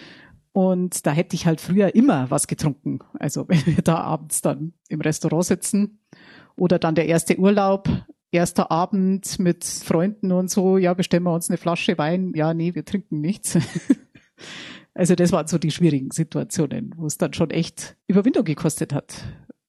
Und da hätte ich halt früher immer was getrunken. Also (laughs) wenn wir da abends dann im Restaurant sitzen oder dann der erste Urlaub, erster Abend mit Freunden und so, ja, bestellen wir uns eine Flasche Wein. Ja, nee, wir trinken nichts. (laughs) also das waren so die schwierigen Situationen, wo es dann schon echt Überwindung gekostet hat.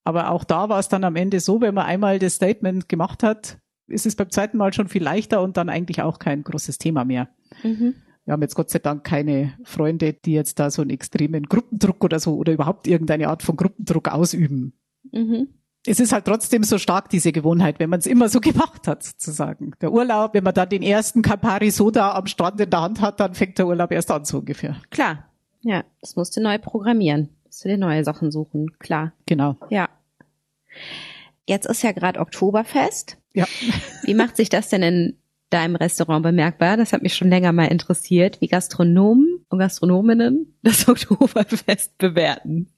Aber auch da war es dann am Ende so, wenn man einmal das Statement gemacht hat, ist es beim zweiten Mal schon viel leichter und dann eigentlich auch kein großes Thema mehr. Mhm. Wir haben jetzt Gott sei Dank keine Freunde, die jetzt da so einen extremen Gruppendruck oder so oder überhaupt irgendeine Art von Gruppendruck ausüben. Mhm. es ist halt trotzdem so stark, diese Gewohnheit, wenn man es immer so (laughs) gemacht hat, sozusagen. Der Urlaub, wenn man dann den ersten Campari Soda am Strand in der Hand hat, dann fängt der Urlaub erst an, so ungefähr. Klar. Ja, das musst du neu programmieren. Musst du dir neue Sachen suchen, klar. Genau. Ja. Jetzt ist ja gerade Oktoberfest. Ja. Wie macht sich das denn in deinem Restaurant bemerkbar? Das hat mich schon länger mal interessiert, wie Gastronomen und Gastronominnen das (laughs) Oktoberfest bewerten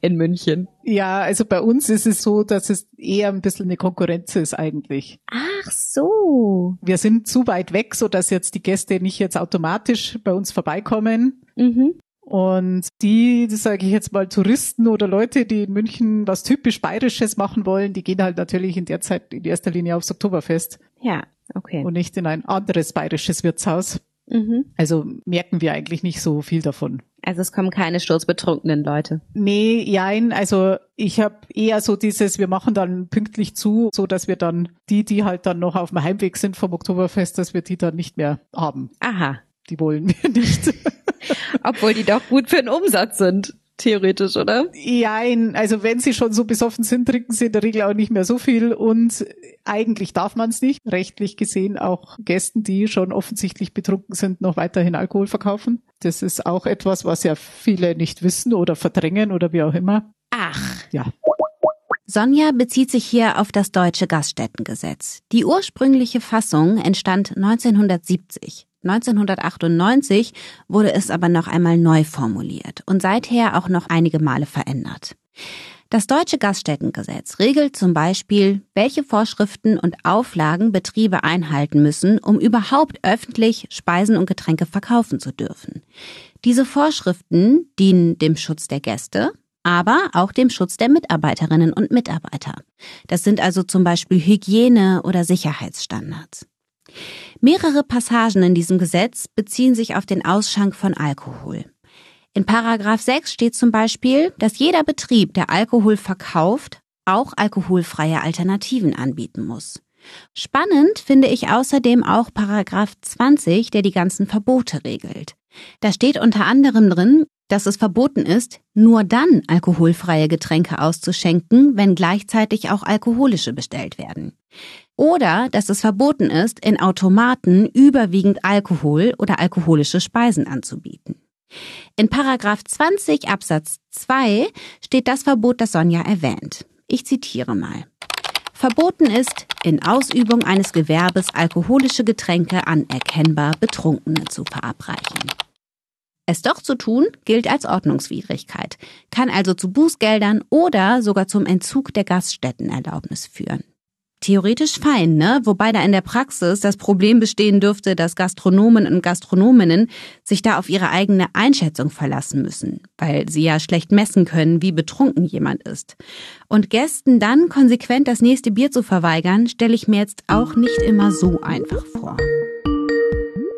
in München. Ja, also bei uns ist es so, dass es eher ein bisschen eine Konkurrenz ist eigentlich. Ach so. Wir sind zu weit weg, so dass jetzt die Gäste nicht jetzt automatisch bei uns vorbeikommen. Mhm. Und die, das sage ich jetzt mal, Touristen oder Leute, die in München was typisch Bayerisches machen wollen, die gehen halt natürlich in der Zeit in erster Linie aufs Oktoberfest Ja, okay. und nicht in ein anderes bayerisches Wirtshaus. Mhm. Also merken wir eigentlich nicht so viel davon. Also es kommen keine sturzbetrunkenen Leute. Nee, jein, also ich habe eher so dieses, wir machen dann pünktlich zu, so dass wir dann die, die halt dann noch auf dem Heimweg sind vom Oktoberfest, dass wir die dann nicht mehr haben. Aha. Die wollen wir nicht. (laughs) Obwohl die doch gut für den Umsatz sind, theoretisch, oder? Jein, also wenn sie schon so besoffen sind, trinken sie in der Regel auch nicht mehr so viel und eigentlich darf man es nicht. Rechtlich gesehen auch Gästen, die schon offensichtlich betrunken sind, noch weiterhin Alkohol verkaufen. Das ist auch etwas, was ja viele nicht wissen oder verdrängen oder wie auch immer. Ach. Ja. Sonja bezieht sich hier auf das deutsche Gaststättengesetz. Die ursprüngliche Fassung entstand 1970. 1998 wurde es aber noch einmal neu formuliert und seither auch noch einige Male verändert. Das deutsche Gaststättengesetz regelt zum Beispiel, welche Vorschriften und Auflagen Betriebe einhalten müssen, um überhaupt öffentlich Speisen und Getränke verkaufen zu dürfen. Diese Vorschriften dienen dem Schutz der Gäste, aber auch dem Schutz der Mitarbeiterinnen und Mitarbeiter. Das sind also zum Beispiel Hygiene- oder Sicherheitsstandards. Mehrere Passagen in diesem Gesetz beziehen sich auf den Ausschank von Alkohol. In Paragraph 6 steht zum Beispiel, dass jeder Betrieb, der Alkohol verkauft, auch alkoholfreie Alternativen anbieten muss. Spannend finde ich außerdem auch Paragraph 20, der die ganzen Verbote regelt. Da steht unter anderem drin, dass es verboten ist, nur dann alkoholfreie Getränke auszuschenken, wenn gleichzeitig auch alkoholische bestellt werden. Oder dass es verboten ist, in Automaten überwiegend Alkohol oder alkoholische Speisen anzubieten. In Paragraph 20 Absatz 2 steht das Verbot, das Sonja erwähnt. Ich zitiere mal. Verboten ist, in Ausübung eines Gewerbes alkoholische Getränke an erkennbar Betrunkene zu verabreichen. Es doch zu tun, gilt als Ordnungswidrigkeit, kann also zu Bußgeldern oder sogar zum Entzug der Gaststättenerlaubnis führen. Theoretisch fein, ne? Wobei da in der Praxis das Problem bestehen dürfte, dass Gastronomen und Gastronominnen sich da auf ihre eigene Einschätzung verlassen müssen, weil sie ja schlecht messen können, wie betrunken jemand ist. Und Gästen dann konsequent das nächste Bier zu verweigern, stelle ich mir jetzt auch nicht immer so einfach vor.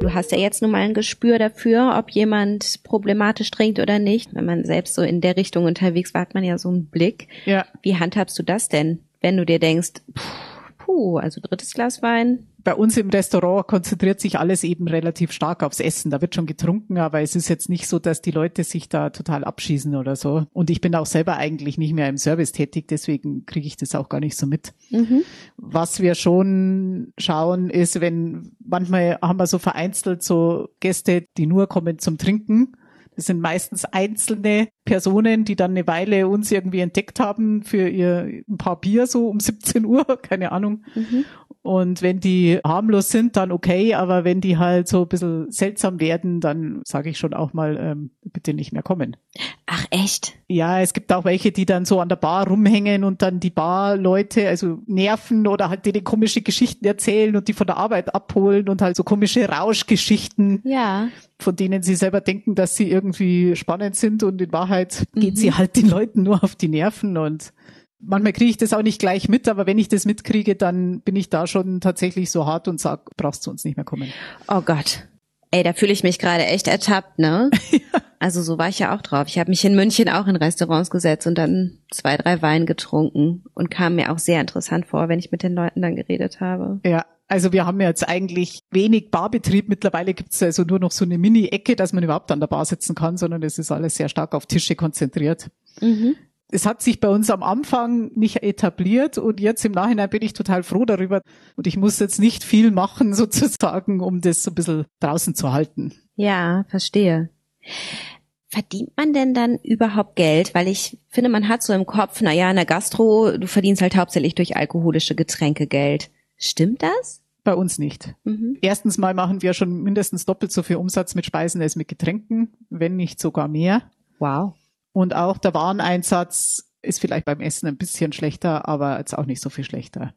Du hast ja jetzt nun mal ein Gespür dafür, ob jemand problematisch trinkt oder nicht. Wenn man selbst so in der Richtung unterwegs war, hat man ja so einen Blick. Ja. Wie handhabst du das denn, wenn du dir denkst, puh, puh also drittes Glas Wein? Bei uns im Restaurant konzentriert sich alles eben relativ stark aufs Essen. Da wird schon getrunken, aber es ist jetzt nicht so, dass die Leute sich da total abschießen oder so. Und ich bin auch selber eigentlich nicht mehr im Service tätig, deswegen kriege ich das auch gar nicht so mit. Mhm. Was wir schon schauen, ist, wenn manchmal haben wir so vereinzelt so Gäste, die nur kommen zum Trinken. Das sind meistens einzelne Personen, die dann eine Weile uns irgendwie entdeckt haben für ihr ein paar Bier so um (laughs) 17 Uhr, keine Ahnung. Mhm. Und wenn die harmlos sind, dann okay, aber wenn die halt so ein bisschen seltsam werden, dann sage ich schon auch mal, ähm, bitte nicht mehr kommen. Ach echt? Ja, es gibt auch welche, die dann so an der Bar rumhängen und dann die Barleute, also nerven oder halt denen komische Geschichten erzählen und die von der Arbeit abholen und halt so komische Rauschgeschichten, Ja. Von denen sie selber denken, dass sie irgendwie spannend sind und in Wahrheit geht Mhm. sie halt den Leuten nur auf die Nerven und manchmal kriege ich das auch nicht gleich mit, aber wenn ich das mitkriege, dann bin ich da schon tatsächlich so hart und sag, brauchst du uns nicht mehr kommen. Oh Gott. Ey, da fühle ich mich gerade echt ertappt, ne? (laughs) Also so war ich ja auch drauf. Ich habe mich in München auch in Restaurants gesetzt und dann zwei, drei Wein getrunken und kam mir auch sehr interessant vor, wenn ich mit den Leuten dann geredet habe. Ja, also wir haben jetzt eigentlich wenig Barbetrieb. Mittlerweile gibt's also nur noch so eine Mini-Ecke, dass man überhaupt an der Bar sitzen kann, sondern es ist alles sehr stark auf Tische konzentriert. Mhm. es hat sich bei uns am Anfang nicht etabliert und jetzt im Nachhinein bin ich total froh darüber. Und ich muss jetzt nicht viel machen (laughs) sozusagen, um das so ein bisschen draußen zu halten. Ja, verstehe. Verdient man denn dann überhaupt Geld? Weil ich finde, man hat so im Kopf, na ja, in der Gastro, du verdienst halt hauptsächlich durch alkoholische Getränke Geld. Stimmt das? Bei uns nicht. Mhm. Erstens mal machen wir schon mindestens doppelt so viel Umsatz mit Speisen als mit Getränken, wenn nicht sogar mehr. Wow. Und auch der Wareneinsatz ist vielleicht beim Essen ein bisschen schlechter, aber jetzt auch nicht so viel schlechter.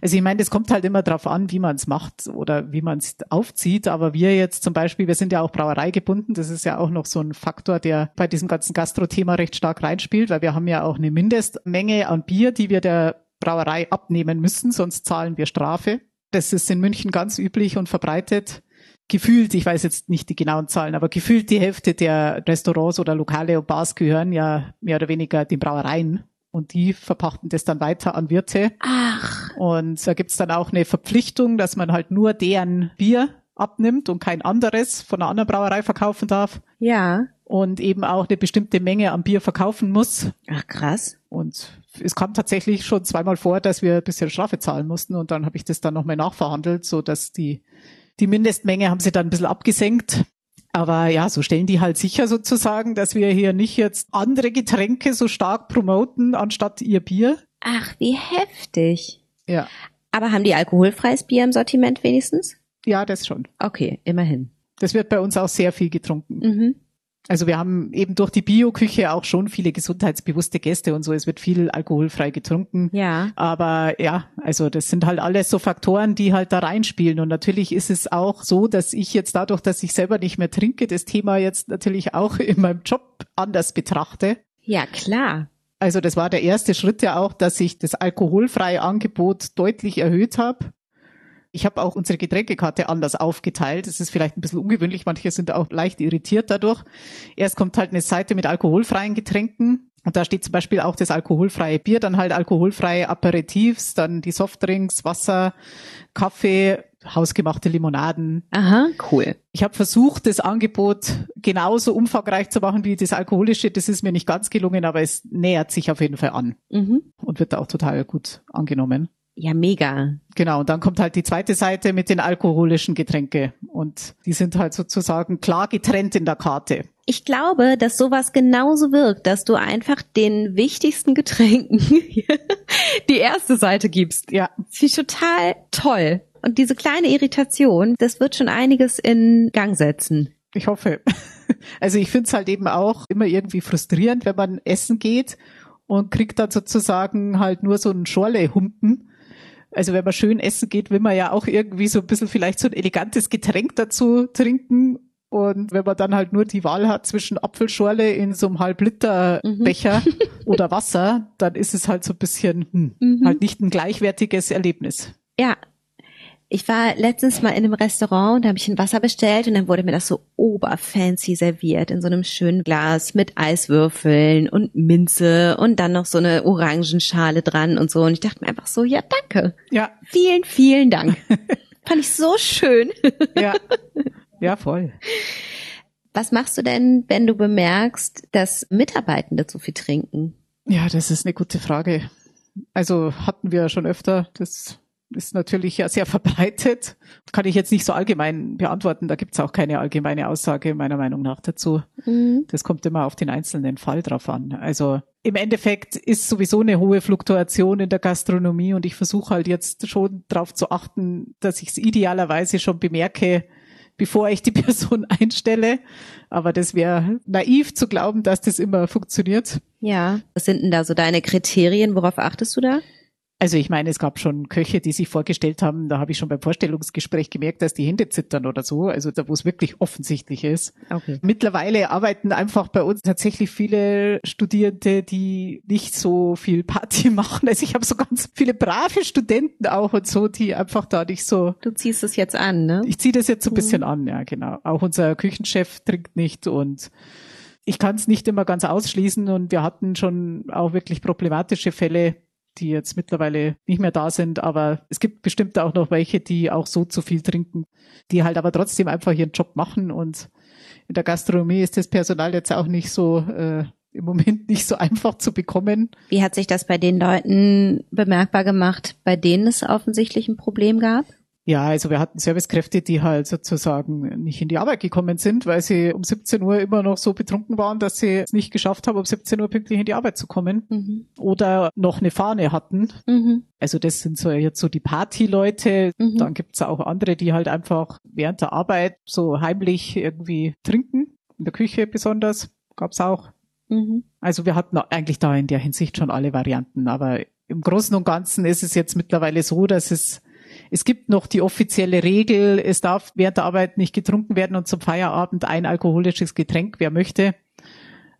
Also ich meine, das kommt halt immer drauf an, wie man es macht oder wie man es aufzieht. Aber wir jetzt zum Beispiel, wir sind ja auch Brauerei gebunden. Das ist ja auch noch so ein Faktor, der bei diesem ganzen Gastro-Thema recht stark reinspielt, weil wir haben ja auch eine Mindestmenge an Bier, die wir der Brauerei abnehmen müssen, sonst zahlen wir Strafe. Das ist in München ganz üblich und verbreitet. Gefühlt, ich weiß jetzt nicht die genauen Zahlen, aber gefühlt die Hälfte der Restaurants oder Lokale und Bars gehören ja mehr oder weniger den Brauereien und die verpachten das dann weiter an Wirte. Ach. Und da gibt's dann auch eine Verpflichtung, dass man halt nur deren Bier abnimmt und kein anderes von einer anderen Brauerei verkaufen darf. Ja. Und eben auch eine bestimmte Menge an Bier verkaufen muss. Ach krass. Und es kam tatsächlich schon zweimal vor, dass wir ein bisschen Strafe zahlen mussten und dann habe ich das dann nochmal nachverhandelt, so dass die die Mindestmenge haben sie dann ein bisschen abgesenkt. Aber ja, so stellen die halt sicher sozusagen, dass wir hier nicht jetzt andere Getränke so stark promoten anstatt ihr Bier. Ach, wie heftig. Ja. Aber haben die alkoholfreies Bier im Sortiment wenigstens? Ja, das schon. Okay, immerhin. Das wird bei uns auch sehr viel getrunken. Mhm. Also wir haben eben durch die Bioküche auch schon viele gesundheitsbewusste Gäste und so. Es wird viel alkoholfrei getrunken. Ja. Aber ja, also das sind halt alles so Faktoren, die halt da reinspielen. Und natürlich ist es auch so, dass ich jetzt dadurch, dass ich selber nicht mehr trinke, das Thema jetzt natürlich auch (laughs) in meinem Job anders betrachte. Ja, klar. Also das war der erste Schritt ja auch, dass ich das alkoholfreie Angebot deutlich erhöht habe. Ich habe auch unsere Getränkekarte anders aufgeteilt. Das ist vielleicht ein bisschen ungewöhnlich. Manche sind auch leicht irritiert dadurch. Erst kommt halt eine Seite mit alkoholfreien Getränken. Und da steht zum Beispiel auch das alkoholfreie Bier, dann halt alkoholfreie Aperitifs, dann die Softdrinks, Wasser, Kaffee, hausgemachte Limonaden. Aha, cool. Ich habe versucht, das Angebot genauso umfangreich zu machen wie das alkoholische. Das ist mir nicht ganz gelungen, aber es nähert sich auf jeden Fall an Mhm. und wird auch total gut angenommen. Ja, mega. Genau, und dann kommt halt die zweite Seite mit den alkoholischen Getränke. Und die sind halt sozusagen klar getrennt in der Karte. Ich glaube, dass sowas genauso wirkt, dass du einfach den wichtigsten Getränken (laughs) die erste Seite gibst. Ja, Das finde ich total toll. Und diese kleine Irritation, das wird schon einiges in Gang setzen. ich hoffe. (laughs) Also ich finde es halt eben auch immer irgendwie frustrierend, wenn man essen geht und kriegt dann sozusagen halt nur so einen Schorle-Humpen. Also wenn man schön essen geht, will man ja auch irgendwie so ein bisschen vielleicht so ein elegantes Getränk dazu trinken. Und wenn man dann halt nur die Wahl hat zwischen Apfelschorle in so einem Halb-Liter Mhm. Becher (laughs) oder Wasser, dann ist es halt so ein bisschen hm, Mhm. halt nicht ein gleichwertiges Erlebnis. Ja. Ich war letztens mal in einem Restaurant und da habe ich ein Wasser bestellt und dann wurde mir das so oberfancy serviert in so einem schönen Glas mit Eiswürfeln und Minze und dann noch so eine Orangenschale dran und so. Und ich dachte mir einfach so, ja, danke. Ja, Vielen, vielen Dank. (laughs) Fand ich so schön. ja, ja, voll. Was machst du denn, wenn du bemerkst, dass Mitarbeitende zu viel trinken? Ja, das ist eine gute Frage. Also hatten wir schon öfter. Das ist natürlich ja sehr verbreitet. Kann ich jetzt nicht so allgemein beantworten. Da gibt's auch keine allgemeine Aussage meiner Meinung nach dazu. Das kommt immer auf den einzelnen Fall drauf an. Also im Endeffekt ist sowieso eine hohe Fluktuation in der Gastronomie und ich versuche halt jetzt schon darauf zu achten, dass ich es idealerweise schon bemerke, bevor ich die (laughs) Person einstelle. Aber das wäre naiv zu glauben, dass das immer funktioniert. Ja. Was sind denn da so deine Kriterien? Worauf achtest du da? Also ich meine, es gab schon Köche, die sich vorgestellt haben, da habe ich schon beim Vorstellungsgespräch gemerkt, dass die Hände zittern oder so, also da wo es wirklich offensichtlich ist. Okay. Mittlerweile arbeiten einfach bei uns tatsächlich viele Studierende, die nicht so viel Party (laughs) machen. Also ich habe so ganz viele brave Studenten auch und so, die einfach da nicht so. Du ziehst es jetzt an, ne? Ich ziehe das jetzt so ein bisschen an, ja genau. Auch unser Küchenchef trinkt nicht und ich kann es nicht immer ganz ausschließen und wir hatten schon auch wirklich problematische Fälle, die jetzt mittlerweile nicht mehr da sind, aber es gibt bestimmt auch noch welche, die auch so zu viel trinken, die halt aber trotzdem einfach ihren Job machen und in der Gastronomie ist das Personal jetzt auch nicht so äh, im Moment (laughs) nicht so einfach zu bekommen. Wie hat sich das bei den Leuten bemerkbar gemacht, bei denen es offensichtlich ein Problem gab? Ja, also wir hatten Servicekräfte, die halt sozusagen nicht in die Arbeit gekommen sind, weil sie um 17 Uhr immer noch so betrunken waren, dass sie es nicht geschafft haben, um 17 Uhr pünktlich in die Arbeit zu kommen. Mhm. Oder noch eine Fahne hatten. Mhm. Also das sind so jetzt so die Partyleute. Mhm. Dann gibt's auch andere, die halt einfach während der Arbeit so heimlich irgendwie trinken. In der Küche besonders gab's auch. Mhm. Also wir hatten eigentlich da in der Hinsicht schon alle Varianten. Aber im Großen und Ganzen ist es jetzt mittlerweile so, dass es es gibt noch die offizielle Regel, es darf während der Arbeit nicht getrunken werden und zum Feierabend ein alkoholisches Getränk, wer möchte.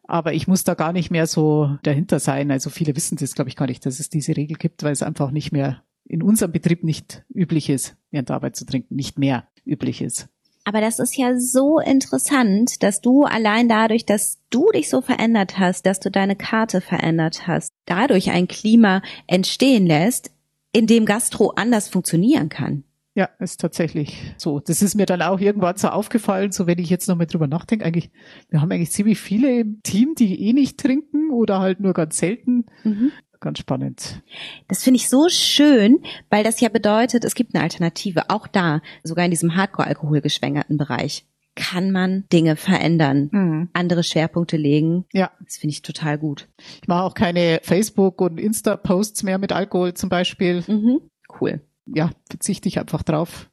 Aber ich muss da gar nicht mehr so dahinter sein. Also viele wissen das, glaube ich, gar nicht, dass es diese Regel gibt, weil es einfach nicht mehr in unserem Betrieb nicht üblich ist, während der Arbeit zu trinken, nicht mehr üblich ist. Aber das ist ja so interessant, dass du allein dadurch, dass du dich so verändert hast, dass du deine Karte verändert hast, dadurch ein Klima entstehen lässt, in dem Gastro anders funktionieren kann. Ja, ist tatsächlich so. Das ist mir dann auch irgendwann so aufgefallen, so wenn ich jetzt nochmal drüber nachdenke, eigentlich, wir haben eigentlich ziemlich viele im Team, die eh nicht trinken oder halt nur ganz selten. Mhm. Ganz spannend. Das finde ich so schön, weil das ja bedeutet, es gibt eine Alternative, auch da, sogar in diesem Hardcore-Alkohol geschwängerten Bereich kann man Dinge verändern, mhm. andere Schwerpunkte legen. Ja. Das finde ich total gut. Ich mache auch keine Facebook- und Insta-Posts mehr mit Alkohol zum Beispiel. Mhm. Cool. Ja, verzichte ich einfach drauf.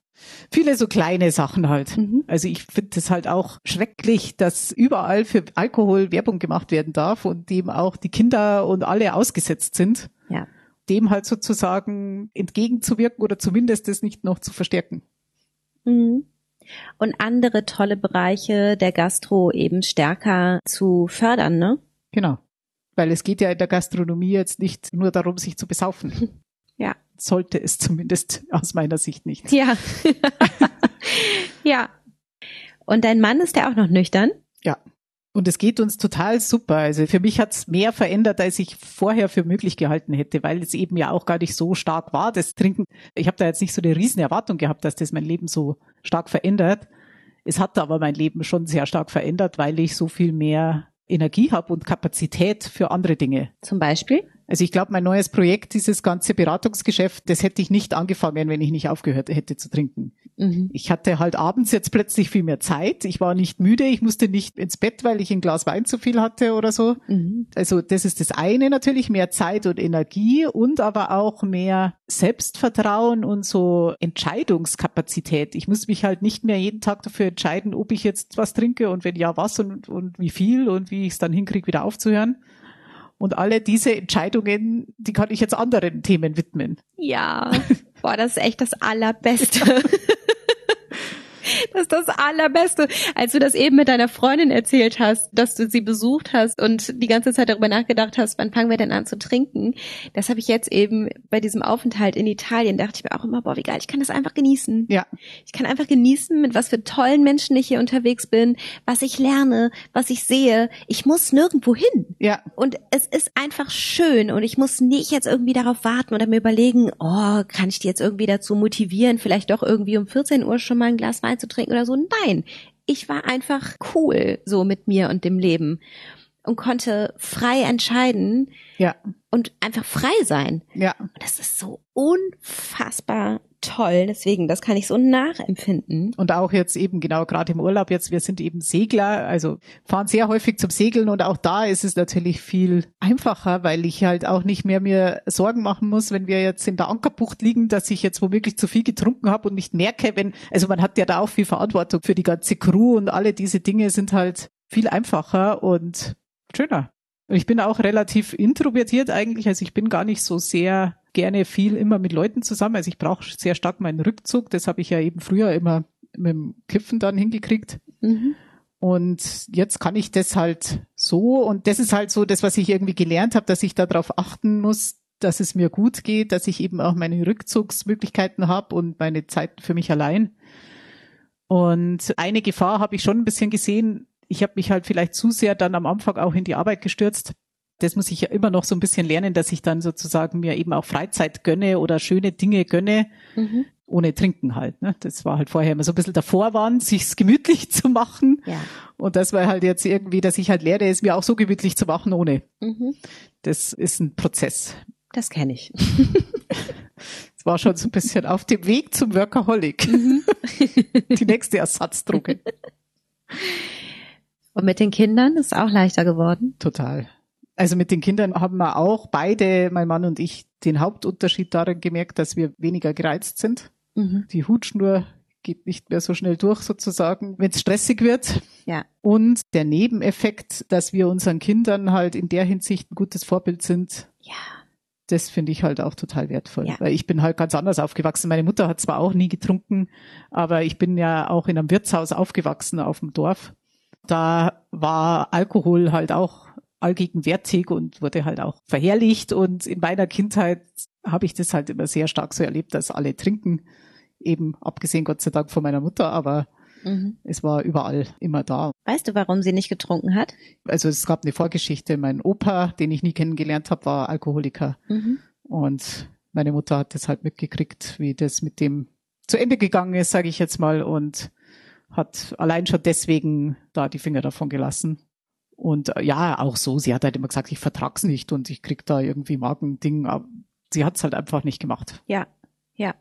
Viele so kleine Sachen halt. Mhm. Also ich finde es halt auch schrecklich, dass überall für Alkohol Werbung gemacht werden darf und dem auch die Kinder und alle ausgesetzt sind. Ja. Dem halt sozusagen entgegenzuwirken oder zumindest das nicht noch zu verstärken. Mhm und andere tolle Bereiche der Gastro eben stärker zu fördern, ne? Genau. Weil es geht ja in der Gastronomie jetzt nicht nur darum, sich zu besaufen. (laughs) Ja. Sollte es zumindest aus meiner Sicht nicht. Ja. (laughs) ja. Und dein Mann ist ja auch noch nüchtern? Ja. Und es geht uns total super. Also für mich hat es mehr verändert, als ich vorher für möglich gehalten hätte, weil es eben ja auch gar nicht so stark war, das Trinken. Ich habe da jetzt nicht so eine riesen Erwartung gehabt, dass das mein Leben so stark verändert. Es hat aber mein Leben schon sehr stark verändert, weil ich so viel mehr Energie habe und Kapazität für andere Dinge. Zum Beispiel? Also ich glaube, mein neues Projekt, dieses ganze Beratungsgeschäft, das hätte ich nicht angefangen, wenn ich nicht aufgehört hätte zu trinken. Mhm. Ich hatte halt abends jetzt plötzlich viel mehr Zeit. Ich war nicht müde, ich musste nicht ins Bett, weil ich ein Glas Wein zu viel hatte oder so. Mhm. Also das ist das eine natürlich, mehr Zeit und Energie und aber auch mehr Selbstvertrauen und so Entscheidungskapazität. Ich muss mich halt nicht mehr jeden Tag dafür entscheiden, ob ich jetzt was trinke und wenn ja, was und, und wie viel und wie ich es dann hinkriege, wieder aufzuhören und alle diese Entscheidungen, die kann ich jetzt anderen Themen widmen. Ja, (laughs) boah, das ist echt das Allerbeste. (laughs) (laughs) Das ist das Allerbeste. Als du das eben mit deiner Freundin erzählt hast, dass du sie besucht hast und die ganze Zeit darüber nachgedacht hast, wann fangen wir denn an zu trinken, das habe ich jetzt eben bei diesem Aufenthalt in Italien, dachte ich mir auch immer, boah, wie geil, ich kann das einfach genießen. Ja. Ich kann einfach genießen, mit was für tollen Menschen ich hier unterwegs bin, was ich lerne, was ich sehe. Ich muss nirgendwo hin. Ja. Und es ist einfach schön und ich muss nicht jetzt irgendwie darauf warten oder mir überlegen, oh, kann ich die jetzt irgendwie dazu motivieren, vielleicht doch irgendwie um 14 Uhr schon mal ein Glas Wein zu trinken oder so. Nein, ich war einfach cool so mit mir und dem Leben und konnte frei entscheiden. Ja. Und einfach frei sein. Ja. Und das ist so unfassbar toll. Deswegen, das kann ich so nachempfinden. Und auch jetzt eben genau gerade im Urlaub jetzt, wir sind eben Segler, also fahren sehr häufig zum Segeln und auch da ist es natürlich viel einfacher, weil ich halt auch nicht mehr mir Sorgen machen muss, wenn wir jetzt in der Ankerbucht liegen, dass ich jetzt womöglich zu viel getrunken habe und nicht merke, wenn, also man hat ja da auch viel Verantwortung für die ganze Crew und alle diese Dinge sind halt viel einfacher und schöner. Ich bin auch relativ introvertiert eigentlich, also ich bin gar nicht so sehr gerne viel immer mit Leuten zusammen. Also ich brauche sehr stark meinen Rückzug. Das habe ich ja eben früher immer mit dem Kiffen dann hingekriegt. Mhm. Und jetzt kann ich das halt so und das ist halt so das, was ich irgendwie gelernt habe, dass ich darauf achten muss, dass es mir gut geht, dass ich eben auch meine Rückzugsmöglichkeiten habe und meine Zeit für mich allein. Und eine Gefahr habe ich schon ein bisschen gesehen. Ich habe mich halt vielleicht zu sehr dann am Anfang auch in die Arbeit gestürzt das muss ich ja immer noch so ein bisschen lernen, dass ich dann sozusagen mir eben auch Freizeit gönne oder schöne Dinge gönne. Mhm. ohne Trinken halt. Ne? Das war halt vorher immer so ein bisschen davor waren, sich's gemütlich (laughs) zu machen. Ja. Und das war halt jetzt irgendwie, dass ich halt lerne, es mir auch so gemütlich zu machen ohne. Mhm. Das ist ein Prozess. Das kenne ich. Es (laughs) war schon so ein bisschen auf dem Weg zum Workaholic. (laughs) Die nächste Ersatzdroge. Und mit den Kindern ist es auch leichter geworden. Total. Also mit den Kindern haben wir auch beide, mein Mann und ich, den Hauptunterschied darin gemerkt, dass wir weniger gereizt sind. Mhm. Die Hutschnur geht nicht mehr so schnell durch sozusagen, wenn es stressig wird. Ja. Und der Nebeneffekt, dass wir unseren Kindern halt in der Hinsicht ein gutes Vorbild sind, Ja. das finde ich halt auch total wertvoll. Ja. Weil ich bin halt ganz anders aufgewachsen. Meine Mutter hat zwar auch nie getrunken, aber ich bin ja auch in einem Wirtshaus aufgewachsen auf dem Dorf. Da war Alkohol halt auch allgegenwärtig und wurde halt auch verherrlicht. Und in meiner Kindheit habe ich das halt immer sehr stark so erlebt, dass alle trinken. Eben abgesehen Gott sei Dank von meiner Mutter, aber Mhm. es war überall immer da. Weißt du, warum sie nicht getrunken hat? Also es gab eine Vorgeschichte. Mein Opa, den ich nie kennengelernt habe, war Alkoholiker. Mhm. Und meine Mutter hat das halt mitgekriegt, wie das mit dem zu Ende gegangen ist, sage ich jetzt mal, und hat allein schon deswegen da die Finger davon gelassen. Und äh, ja, auch so, sie hat halt immer gesagt, ich vertrag's nicht und ich krieg da irgendwie Magending, aber sie hat's halt einfach nicht gemacht. Ja, ja.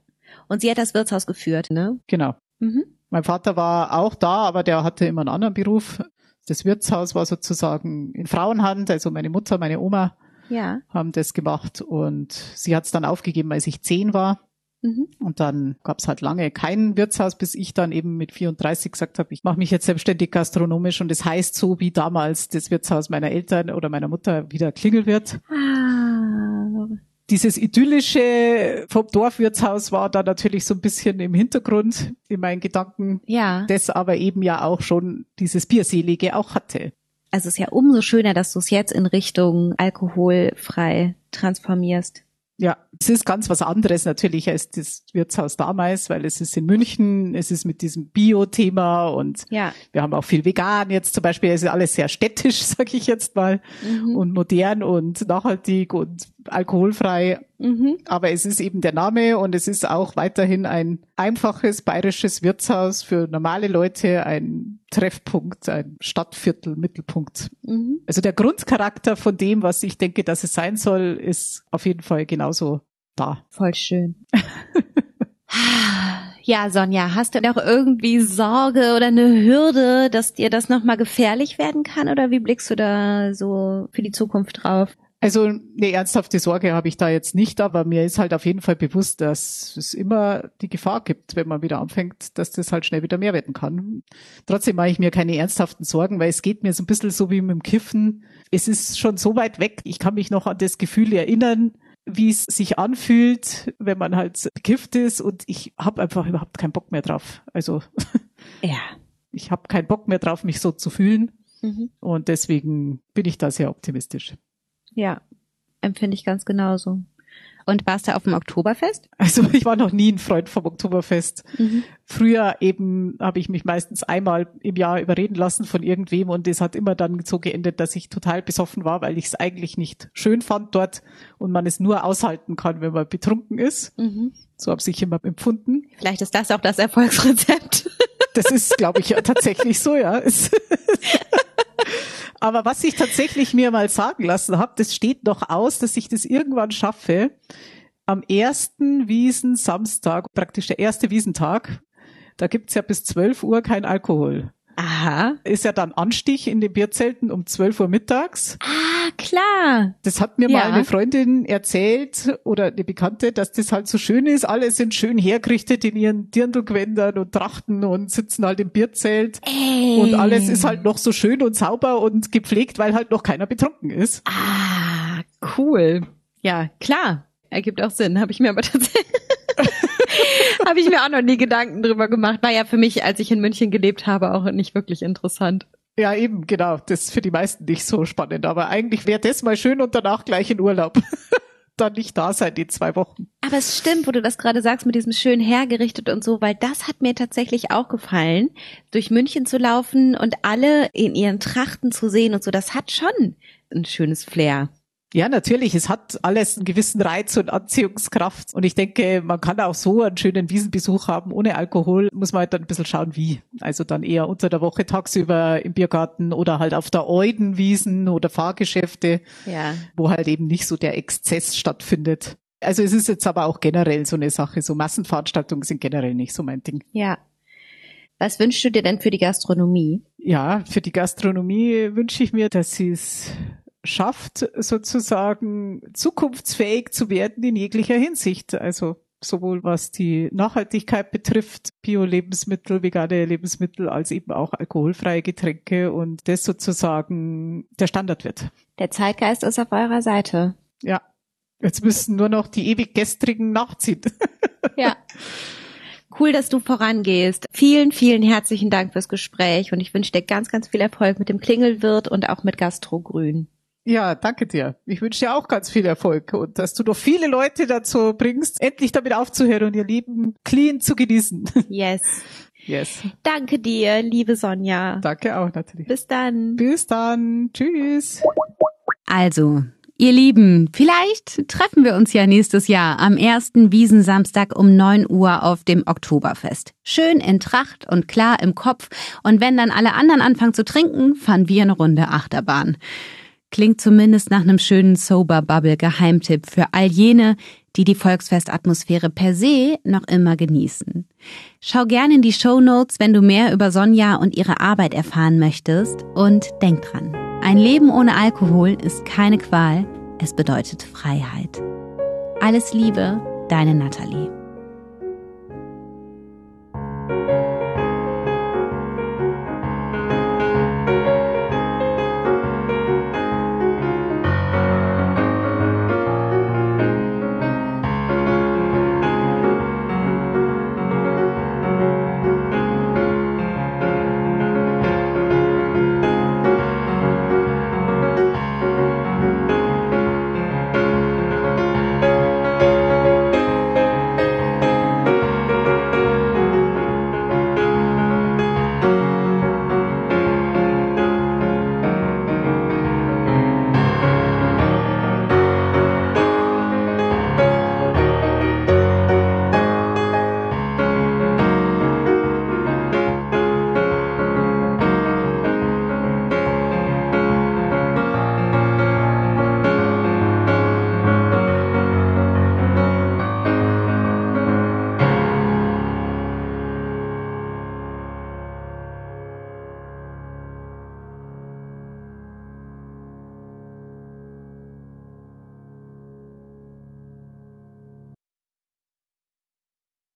Und sie hat das Wirtshaus geführt, ne? Genau. Mhm. Mein Vater war auch da, aber der hatte immer einen anderen Beruf. Das Wirtshaus war sozusagen in Frauenhand, also meine Mutter, meine Oma Ja. haben das gemacht und sie hat's dann aufgegeben, als ich zehn war. Mhm. Und dann gab's halt lange kein Wirtshaus, bis ich dann eben mit 34 gesagt habe, ich mache mich jetzt selbstständig gastronomisch und das heißt so wie damals das Wirtshaus meiner Eltern oder meiner Mutter wieder Klingelwirt. Ah. Dieses idyllische vom Dorfwirtshaus war da natürlich so ein bisschen im Hintergrund in meinen Gedanken, Ja. das aber eben ja auch schon dieses Bierselige auch hatte. Also es ist ja umso schöner, dass du es jetzt in Richtung alkoholfrei transformierst. Ja, es ist ganz was anderes natürlich als das Wirtshaus damals, weil es ist in München, es ist mit diesem Bio-Thema und Ja. wir haben auch viel vegan jetzt zum Beispiel. Es ist alles sehr städtisch, (laughs) sag ich jetzt mal, Mhm. und modern und nachhaltig und alkoholfrei. Mhm. Aber es ist eben der Name und es ist auch weiterhin ein einfaches bayerisches Wirtshaus für normale Leute, ein Treffpunkt, ein Stadtviertel, Mittelpunkt. Mhm. Also der Grundcharakter von dem, was ich denke, dass es sein soll, ist auf jeden Fall genauso da. Voll schön. (laughs) Ja, Sonja, hast du noch irgendwie Sorge oder eine Hürde, dass dir das nochmal gefährlich werden kann? Oder wie blickst du da so für die Zukunft drauf? Also eine ernsthafte Sorge habe ich da jetzt nicht, aber mir ist halt auf jeden Fall bewusst, dass es immer die Gefahr gibt, wenn man wieder anfängt, dass das halt schnell wieder mehr werden kann. Trotzdem mache ich mir keine ernsthaften Sorgen, weil es geht mir so ein bisschen so wie mit dem Kiffen. Es ist schon so weit weg. Ich kann mich noch an das Gefühl erinnern, wie es sich anfühlt, wenn man halt bekifft ist und ich habe einfach überhaupt keinen Bock mehr drauf. Also (laughs) Ja. ich habe keinen Bock mehr drauf, mich so zu fühlen Mhm. und deswegen bin ich da sehr optimistisch. Ja, empfinde ich ganz genauso. Und warst du auf dem Oktoberfest? Also ich war noch nie ein Freund vom Oktoberfest. Mhm. Früher eben habe ich mich meistens einmal im Jahr überreden lassen von irgendwem und es hat immer dann so geendet, dass ich total besoffen war, weil ich es eigentlich nicht schön fand dort und man es nur aushalten kann, wenn man betrunken ist. Mhm. So habe ich immer empfunden. Vielleicht ist das auch das Erfolgsrezept. Das ist, glaube ich, ja (laughs) tatsächlich so, ja. Aber was ich tatsächlich mir mal sagen lassen habe, das steht noch aus, dass ich das irgendwann schaffe. Am ersten Wiesensamstag, praktisch der erste Wiesentag, da gibt's ja bis 12 Uhr kein Alkohol. Aha. Ist ja dann Anstich in den Bierzelten um 12 Uhr mittags. Ah, klar. Das hat mir Ja. mal eine Freundin erzählt oder eine Bekannte, dass das halt so schön ist. Alle sind schön hergerichtet in ihren Dirndlgewändern und Trachten und sitzen halt im Bierzelt. Ey. Und alles ist halt noch so schön und sauber und gepflegt, weil halt noch keiner betrunken ist. Ah, cool. Ja, klar. Ergibt auch Sinn. Habe ich mir aber (laughs) tatsächlich. (laughs) Habe ich mir auch noch nie Gedanken drüber gemacht. War ja für mich, als ich in München gelebt habe, auch nicht wirklich interessant. Ja, eben, genau. Das ist für die meisten nicht so spannend. Aber eigentlich wäre das mal schön und danach gleich in Urlaub. (laughs) Dann nicht da sein, die zwei Wochen. Aber es stimmt, wo du das gerade sagst, mit diesem schön hergerichtet und so, weil das hat mir tatsächlich auch gefallen, durch München zu laufen und alle in ihren Trachten zu sehen und so. Das hat schon ein schönes Flair. Ja, natürlich. Es hat alles einen gewissen Reiz und Anziehungskraft. Und ich denke, man kann auch so einen schönen Wiesenbesuch haben ohne Alkohol. Muss man halt dann ein bisschen schauen, wie. Also dann eher unter der Woche tagsüber im Biergarten oder halt auf der Eudenwiesen oder Fahrgeschäfte, ja. wo halt eben nicht so der Exzess stattfindet. Also es ist jetzt aber auch generell so eine Sache. So Massenveranstaltungen sind generell nicht so mein Ding. Ja. Was wünschst du dir denn für die Gastronomie? Ja, für die Gastronomie wünsche ich mir, dass sie es schafft, sozusagen zukunftsfähig zu werden in jeglicher Hinsicht. Also sowohl was die Nachhaltigkeit betrifft, Bio-Lebensmittel, vegane Lebensmittel, als eben auch alkoholfreie Getränke und das sozusagen der Standard wird. Der Zeitgeist ist auf eurer Seite. Ja. Jetzt müssen nur noch die ewig gestrigen nachziehen. (laughs) Ja. Cool, dass du vorangehst. Vielen, vielen herzlichen Dank fürs Gespräch und ich wünsche dir ganz, ganz viel Erfolg mit dem Klingelwirt und auch mit Gastro Grün. Ja, danke dir. Ich wünsche dir auch ganz viel Erfolg und dass du noch viele Leute dazu bringst, endlich damit aufzuhören und ihr Leben clean zu genießen. Yes. (laughs) Yes. Danke dir, liebe Sonja. Danke auch natürlich. Bis dann. Bis dann. Tschüss. Also, Ihr Lieben, vielleicht treffen wir uns ja nächstes Jahr am ersten Wiesensamstag um 9 Uhr auf dem Oktoberfest. Schön in Tracht und klar im Kopf. Und wenn dann alle anderen anfangen zu trinken, fahren wir eine Runde Achterbahn. Klingt zumindest nach einem schönen Sober Bubble Geheimtipp für all jene, die die Volksfestatmosphäre per se noch immer genießen. Schau gerne in die Show Notes, wenn du mehr über Sonja und ihre Arbeit erfahren möchtest und denk dran. Ein Leben ohne Alkohol ist keine Qual, es bedeutet Freiheit. Alles Liebe, deine Nathalie.